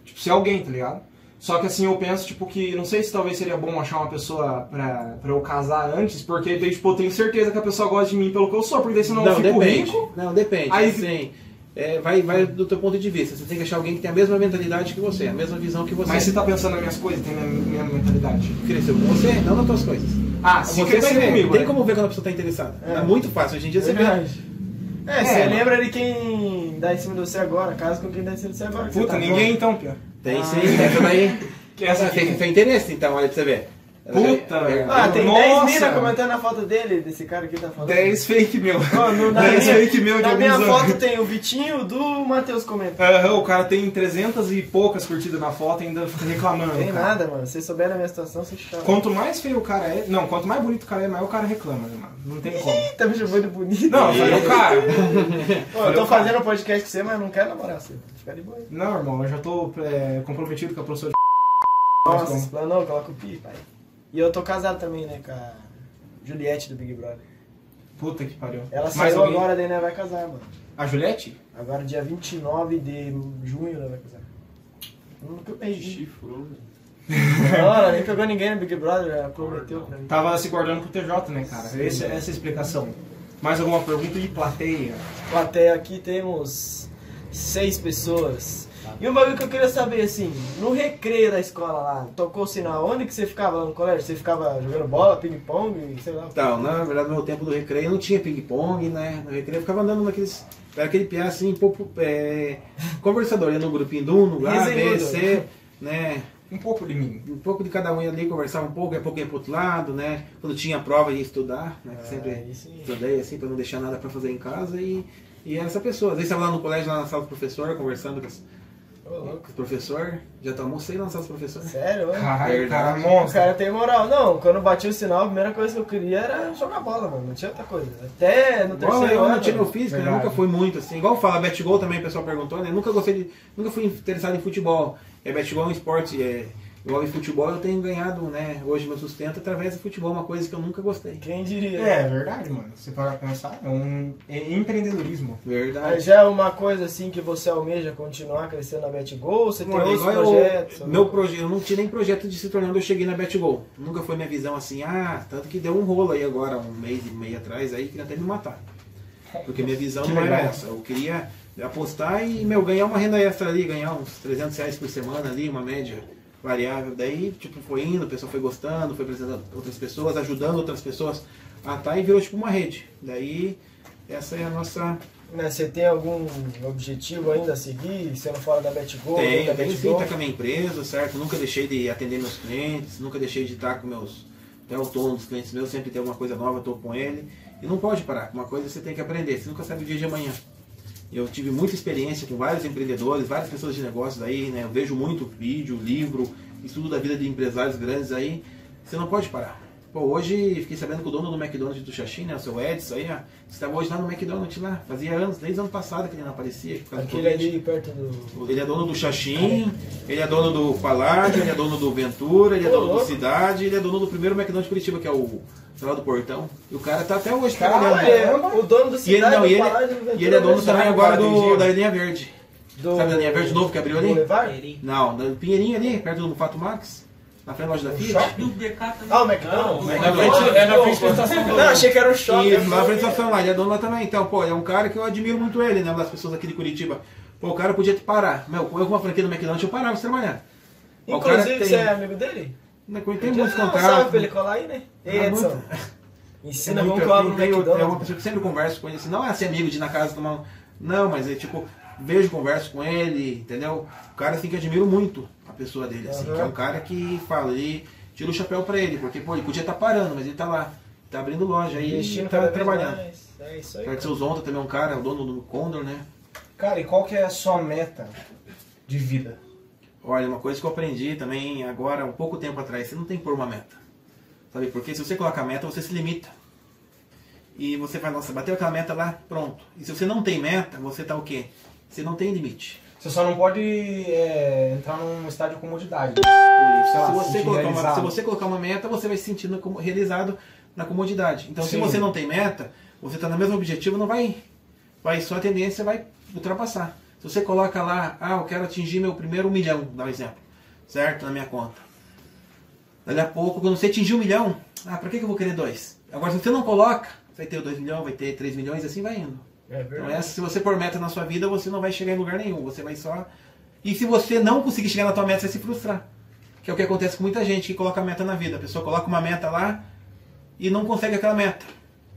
Tipo, ser alguém, tá ligado? Só que assim, eu penso, tipo, que não sei se talvez seria bom achar uma pessoa pra, pra eu casar antes, porque daí, tipo, eu tenho certeza que a pessoa gosta de mim pelo que eu sou, porque daí senão eu fico depende. rico. Não, depende. Aí- Assim, é, vai, vai do teu ponto de vista. Você tem que achar alguém que tem a mesma mentalidade que você, a mesma visão que você. Mas você tá pensando nas minhas coisas, tem a minha, minha mentalidade. cresceu com você, não nas tuas coisas. Ah, se você crescer comigo, tem né? como ver quando a pessoa tá interessada. É. É, muito fácil. Hoje em dia você vê. Verdade. É, É, você mano. lembra de quem dá em cima de você agora, casa com quem dá em cima de você agora. Puta, tá ninguém então, Pia. Tem Ah. sim, essa daí. Que essa aqui. tem, tem interesse, então, olha pra você ver. Puta, já- velho. Ah, tem Nossa. 10 minas comentando a foto dele, desse cara que tá falando. 10 fake meu. No- na 10 minha, fake meu de na minha foto tem o Vitinho do Matheus comentando. Aham, o cara tem 300 e poucas curtidas na foto e ainda fica reclamando. Tem cara. nada, mano. Se souber da minha situação, você chora. Quanto mais feio o cara é. Não, quanto mais bonito o cara é, mais o cara reclama, né, mano? Não tem como. Ih, tá me chamando de bonito. Não, eu falei o cara. Pô, eu tô fazendo um podcast com você, mas não quero namorar você. Fica de boa. Não, irmão, eu já tô é, comprometido com a professora de. Nossa, explanou, coloca o pi, pai. E eu tô casado também, né, com a Juliette do Big Brother. Puta que pariu. Ela Mais saiu alguém? agora, daí né, vai casar, mano. A Juliette? Agora, dia 29 de junho, ela vai casar. Nunca beijei. Chifrou, velho. Não, ela nem pegou ninguém no Big Brother, ela prometeu pra mim. Tava se guardando pro TJ, né, cara? Esse, essa é a explicação. Mais alguma pergunta de plateia? Plateia aqui temos seis pessoas. E um bagulho que eu queria saber, assim, no recreio da escola lá, tocou o sinal, onde que você ficava lá no colégio? Você ficava jogando bola, ping-pong, sei lá? Então, na verdade, no meu tempo do recreio não tinha ping-pong, né? No recreio eu ficava andando naqueles. Era aquele piá assim, pouco. É, conversador, ia no grupinho do Uno, A, B. C, né? Um pouco de mim. Um pouco de cada um ia ali, conversava um pouco, a pouco ia pro outro lado, né? Quando tinha prova ia estudar, né? Ah, Sempre aí sim. estudei assim, pra não deixar nada pra fazer em casa e. E era essa pessoa. Às vezes estava lá no colégio, lá na sala do professor, conversando com os professor. Já tomou sei lá na sala do professor. Sério? Verdade. cara, O cara tem moral. Não, quando eu bati o sinal, a primeira coisa que eu queria era jogar bola, mano. Não tinha outra coisa. Até no terceiro eu ano. não tinha meu físico, né? Verdade. nunca fui muito assim. Igual fala, betgol também, o pessoal perguntou, né? Nunca gostei de. Nunca fui interessado em futebol. É, betgol é um esporte, é, igual em futebol eu tenho ganhado, né? Hoje meu sustento através do futebol, uma coisa que eu nunca gostei. Quem diria? É, é verdade, mano. Você para pensar, é um é empreendedorismo. Mas Verdade. já é uma coisa assim que você almeja continuar crescendo na BetGol? Você tem Mano, outros igual eu- projetos? meu projeto, eu não tinha nem projeto de se tornar onde eu cheguei na BetGol. Nunca foi minha visão assim, ah, tanto que deu um rolo aí agora, um mês e meio atrás, aí queria até me matar. Porque minha visão Que não era legal. essa. Eu queria apostar e, meu, ganhar uma renda extra ali, ganhar uns 300 reais por semana ali, uma média variável. Daí, tipo, foi indo, o pessoal foi gostando, foi apresentando outras pessoas, ajudando outras pessoas a estar e virou tipo uma rede. Daí, essa é a nossa. Né, você tem algum objetivo ainda a seguir, sendo fora da BetGol? Tenho, da tenho sim, tá com a minha empresa, certo? Nunca deixei de atender meus clientes, nunca deixei de estar com meus. Até o tom dos clientes meus, sempre tem alguma coisa nova, eu tô com ele. E não pode parar. Uma coisa você tem que aprender, você nunca sabe o dia de amanhã. Eu tive muita experiência com vários empreendedores, várias pessoas de negócios aí, né? Eu vejo muito vídeo, livro, estudo da vida de empresários grandes aí. Você não pode parar. Pô, hoje fiquei sabendo que o dono do McDonald's do Xaxim, né? O seu Edson aí, ó, estava hoje lá no McDonald's lá. Fazia anos, desde o ano passado que ele não aparecia. do Aquele ali perto do. Ele é dono do Xaxim, ele é dono do Paládio, ele é dono do Ventura, ele é dono do louco. Cidade, ele é dono do primeiro McDonald's de Curitiba, que é o lá do Portão. E o cara tá até hoje trabalhando. é o dono do E ele, cidade não, do e ele, do e ele é dono Ventura, também agora do, da linha verde. do... Sabe da linha verde novo que abriu ali? Não, da Pinheirinho ali, perto do Mufato Max, na frente da loja da Fiat. E o BK também. Ah, o McDonald's? Não, é na frente- é na frente da estação do- Não, achei que era um shopping. E lá na frente da estação lá, ele é dono lá também. Então, pô, é um cara que eu admiro muito ele, né? Uma das pessoas aqui de Curitiba. Pô, o cara podia te parar. Meu, eu com uma franquia do McDonald's, eu parava de trabalhar. O Inclusive, tem- você é amigo dele? Né, Tem muitos salve contatos. pra ele colar aí, né? Ei, Ah, Edson. muito. Ensina É como muito- que eu um tem- É uma McDonald's. pessoa que sempre converso com ele, assim, não é ser amigo de ir na casa tomar um... Não, mas é tipo, vejo, converso com ele, entendeu? O cara assim que eu admiro muito pessoa dele, assim, Aham. que é um cara que fala, ele tira o chapéu pra ele, porque, pô, ele podia estar parando, mas ele tá lá, tá abrindo loja aí, Investindo tá trabalhando. mais. É isso aí. Zonta também é um cara, o dono do Condor, né? Cara, e qual que é a sua meta de vida? Olha, uma coisa que eu aprendi também agora, um pouco tempo atrás, você não tem que pôr uma meta. Sabe? Porque se você coloca a meta, você se limita. E você vai, nossa, bateu aquela meta lá, pronto. E se você não tem meta, você tá o quê? Você não tem limite. Você só não pode é, entrar num estado de comodidade. Lá, se, você uma, se você colocar uma meta, você vai se sentindo como- realizado na comodidade. Então, se Sim. você não tem meta, você está no mesmo objetivo, não vai. Vai só a tendência vai ultrapassar. Se você coloca lá, ah, eu quero atingir meu primeiro milhão, dá um exemplo, certo? Na minha conta. Daqui a pouco, quando você atingir um milhão, ah, pra que que eu vou querer dois? Agora, se você não coloca, vai ter dois milhões, vai ter três milhões, e assim vai indo. É Então, essa, se você pôr meta na sua vida, você não vai chegar em lugar nenhum. Você vai só. E se você não conseguir chegar na tua meta, você vai se frustrar. Que é o que acontece com muita gente que coloca meta na vida. A pessoa coloca uma meta lá e não consegue aquela meta.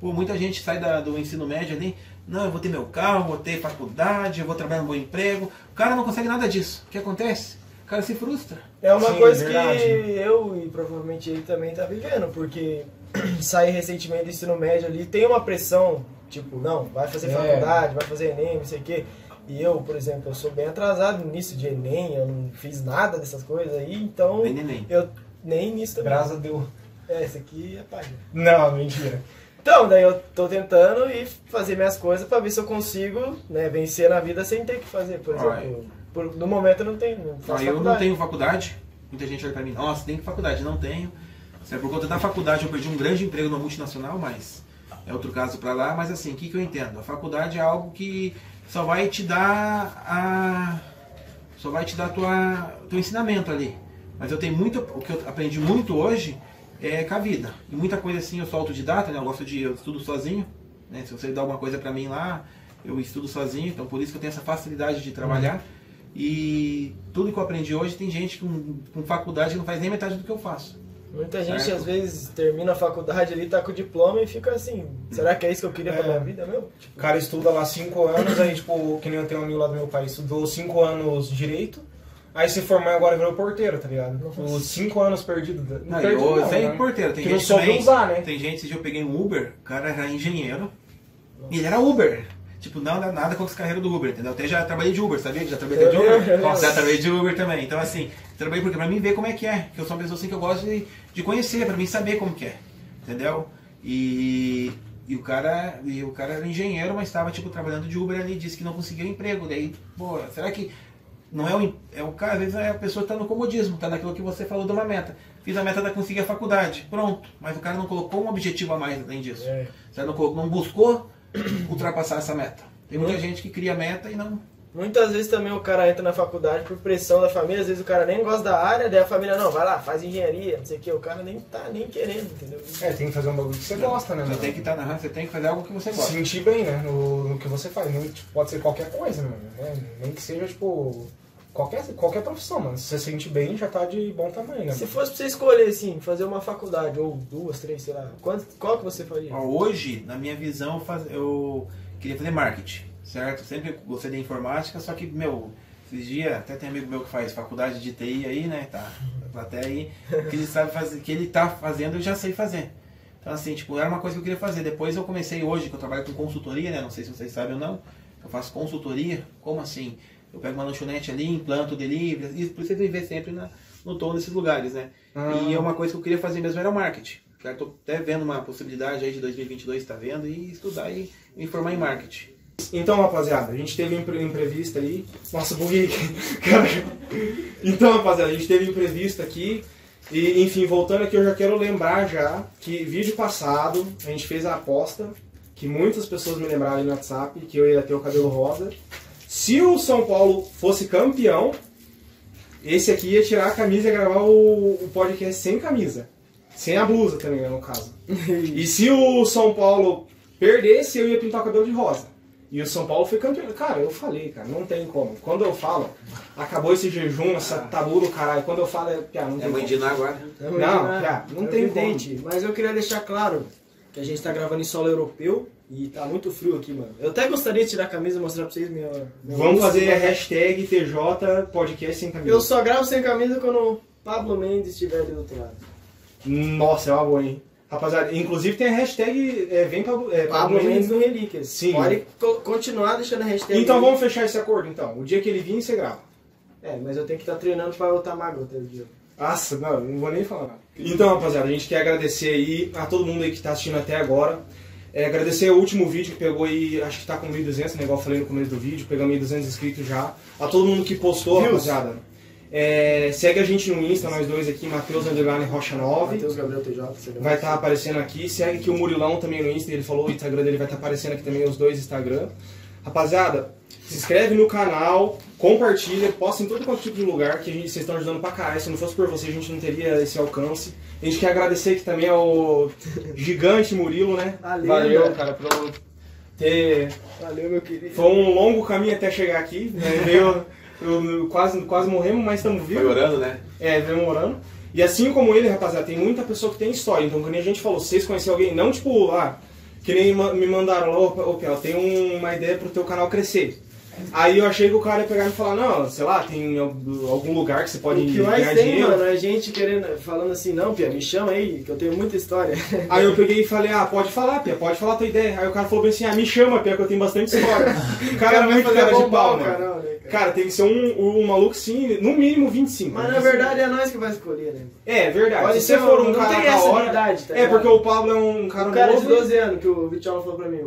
Pô, muita gente sai da- do ensino médio ali. Não, eu vou ter meu carro, vou ter faculdade, eu vou trabalhar num bom emprego. O cara não consegue nada disso. O que acontece? O cara se frustra. É uma Sim, coisa verdade. que eu e provavelmente ele também tá vivendo, porque saí recentemente do ensino médio ali, tem uma pressão, tipo, não, vai fazer É. faculdade, vai fazer Enem, não sei o quê. E eu, por exemplo, eu sou bem atrasado nisso de Enem, eu não fiz nada dessas coisas aí, então Nem neném. eu nem nisso também. Graças a Deus. É, esse aqui é página. Não, mentira. Então, daí eu tô tentando e fazer minhas coisas pra ver se eu consigo, né, vencer na vida sem ter que fazer, por exemplo. Por, no momento eu não tenho, não Ah, eu não tenho faculdade. Muita gente olha pra mim, nossa, tem que faculdade. Não tenho. Por conta da faculdade, eu perdi um grande emprego numa multinacional, mas é outro caso pra lá. Mas assim, o que, que eu entendo? A faculdade é algo que só vai te dar a. Só vai te dar tua, teu ensinamento ali. Mas eu tenho muito. O que eu aprendi muito hoje é com a vida. E muita coisa assim, eu sou autodidata, né? Eu gosto de. Eu estudo sozinho. Né? Se você dá alguma coisa pra mim lá, eu estudo sozinho. Então por isso que eu tenho essa facilidade de trabalhar. E tudo que eu aprendi hoje tem gente com, com faculdade que não faz nem metade do que eu faço. Muita gente Certo. às vezes termina a faculdade ali, tá com o diploma e fica assim, será que é isso que eu queria pra É. minha vida, meu? O cara estuda lá 5 anos, aí, tipo, que nem eu tenho um amigo lá do meu pai, estudou 5 anos direito, aí se formou e agora virou porteiro, tá ligado? Os 5 anos perdidos. Não, Não, perdido eu, não, sem né? porteiro. Tem Que não gente soube também, usar, né? Tem gente, dia eu peguei um Uber, o cara era engenheiro e ele era Uber. Tipo, não dá nada com essa carreira do Uber, entendeu? Até já trabalhei de Uber, sabia? Já trabalhei de Eu Uber? eu lembro. Já trabalhei de Uber também. Então, assim, trabalhei porque pra mim ver como é que é. Que eu sou uma pessoa assim que eu gosto de, de conhecer, pra mim saber como que é. Entendeu? E, e o cara e o cara era engenheiro, mas estava tipo trabalhando de Uber ali, disse que não conseguiu emprego. Daí, pô, será que não é o é o cara, às vezes é a pessoa está no comodismo, tá naquilo que você falou de uma meta. Fiz a meta da conseguir a faculdade, pronto. Mas o cara não colocou um objetivo a mais além disso. É. Você não, colocou- não buscou ultrapassar essa meta. Tem muita gente que cria meta e não. Muitas vezes também o cara entra na faculdade por pressão da família, às vezes o cara nem gosta da área, daí a família, não, vai lá, faz engenharia, não sei o que, o cara nem tá nem querendo, entendeu? É, tem que fazer um bagulho que você gosta, né? Você mano? tem que estar na você tem que fazer algo que você gosta. sentir bem, né? No, no que você faz. Não, tipo, pode ser qualquer coisa, mano. né? Nem que seja, tipo, qualquer, qualquer profissão, mano. Se você se sente bem, já tá de bom tamanho, né? Se fosse pra você escolher, assim, fazer uma faculdade, ou duas, três, sei lá, quanto, qual que você faria? Hoje, na minha visão, eu faz- eu queria fazer marketing, certo? Sempre gostei da informática, só que, meu, esses dias, até tem amigo meu que faz faculdade de TI aí, né? Tá, plateia aí, que ele sabe fazer, que ele tá fazendo, eu já sei fazer. Então, assim, tipo, era uma coisa que eu queria fazer. Depois eu comecei hoje, que eu trabalho com consultoria, né? Não sei se vocês sabem ou não. Eu faço consultoria. Como assim? Eu pego uma lanchonete ali, implanto delivery, e por isso viver sempre na, no tom desses lugares, né? E é uma coisa que eu queria fazer mesmo era o marketing. Cara, tô até vendo uma possibilidade aí de 2022, tá vendo? E estudar e me formar em marketing. Então, rapaziada, a gente teve impre- imprevisto aí. Nossa, buguei. Cara. Então, rapaziada, a gente teve imprevisto aqui. E, enfim, voltando aqui, eu já quero lembrar já que vídeo passado a gente fez a aposta que muitas pessoas me lembraram no WhatsApp que eu ia ter o cabelo rosa. Se o São Paulo fosse campeão, esse aqui ia tirar a camisa e gravar o, o podcast sem camisa. Sem a blusa também, né, no caso. E se o São Paulo perdesse, eu ia pintar o cabelo de rosa. E o São Paulo foi campeão. Cara, eu falei, cara, não tem como. Quando eu falo, acabou esse jejum, essa tabu do caralho. Quando eu falo, é, piá, não É tem mãe como. de agora. Não, cara, não é tem evidente, mas eu queria deixar claro que a gente tá gravando em solo europeu e tá muito frio aqui, mano. Eu até gostaria de tirar a camisa e mostrar pra vocês minha. minha Vamos fazer a hashtag TJ podcast sem camisa. Eu só gravo sem camisa quando o Pablo Mendes estiver ali do outro lado. Nossa, é uma boa, hein? Rapaziada, inclusive tem a hashtag é, vem Pablo, é, Pablo Mendes no Relíquias. Sim. Pode co- continuar deixando a hashtag. Então vamos fechar esse acordo, então. O dia que ele vir, você grava. É, mas eu tenho que estar treinando pra eu estar magro até o dia. Nossa, não, não vou nem falar. Então, rapaziada, a gente quer agradecer aí a todo mundo aí que tá assistindo até agora. É, agradecer o último vídeo que pegou aí, acho que tá com 1.200, né? Igual eu falei no começo do vídeo, pegou 1.200 inscritos já. A todo mundo que postou, Views. rapaziada. É, segue a gente no Insta, nós dois aqui, Matheus Underline Rocha 9. Matheus Gabriel TJ, Vai estar aparecendo aqui. Segue aqui o Murilão também no Insta. Ele falou o Instagram dele vai estar aparecendo aqui também, os dois Instagram. Rapaziada, se inscreve no canal, compartilha, posta em todo quanto tipo de lugar que a gente, vocês estão ajudando pra caralho. Se não fosse por vocês, a gente não teria esse alcance. A gente quer agradecer aqui também ao gigante Murilo, né? Valeu, Valeu né? cara, por ter Valeu, meu querido. foi um longo caminho até chegar aqui. Né? Veio, eu- eu quase, quase morremos, mas estamos Foi vivos. orando, né? É, veio orando. E assim como ele, rapaziada, tem muita pessoa que tem história. Então, quando a gente falou, vocês conhecem alguém, não tipo, ah, que nem me mandaram lá, ô, Piel, tem um- uma ideia pro teu canal crescer. Aí eu achei que o cara ia pegar e falar, não, sei lá, tem al- algum lugar que você pode que mais ganhar tem, dinheiro. mano, é gente querendo, falando assim, não, Pia, me chama aí, que eu tenho muita história. Aí eu peguei e falei, ah, pode falar, Pia, pode falar a tua ideia. Aí o cara falou bem assim, ah, me chama, Pia, que eu tenho bastante história. O cara é vai muito cara de pau, mano. canal, né, cara? Cara, tem que ser um, um maluco, sim, no mínimo 25. Mas na verdade é nós que vai escolher, né? É, verdade. Pode Se você for um- um não cara tem da essa hora... idade, tá é, porque o Pablo é um cara Um cara de novo. 12 anos, que o Vitiola falou pra mim,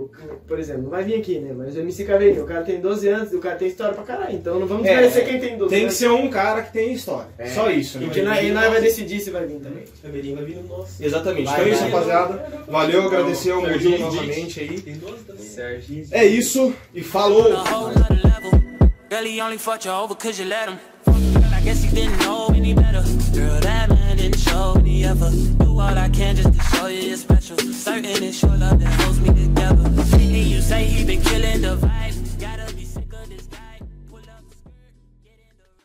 por exemplo, não vai vir aqui, né? Mas o MC Caveirinho, o cara tem 12 anos e o cara tem história pra caralho. Então não vamos É, conhecer quem tem 12 Tem que anos. ser um cara que tem história. É. Só isso. E né? que nós, e nós vai decidir se vai vir também. O vai vir no nosso. Exatamente. Vai, então é isso, rapaziada. Valeu, agradecer ao Murilo novamente aí. Tem 12 também. Serginho. É isso e falou! only you over cause you let him. I guess he didn't know any better. Girl, that man didn't show any ever. Do all I can just to show you you're special. Certain it's your love that holds me together. And you say he been killing the vibes.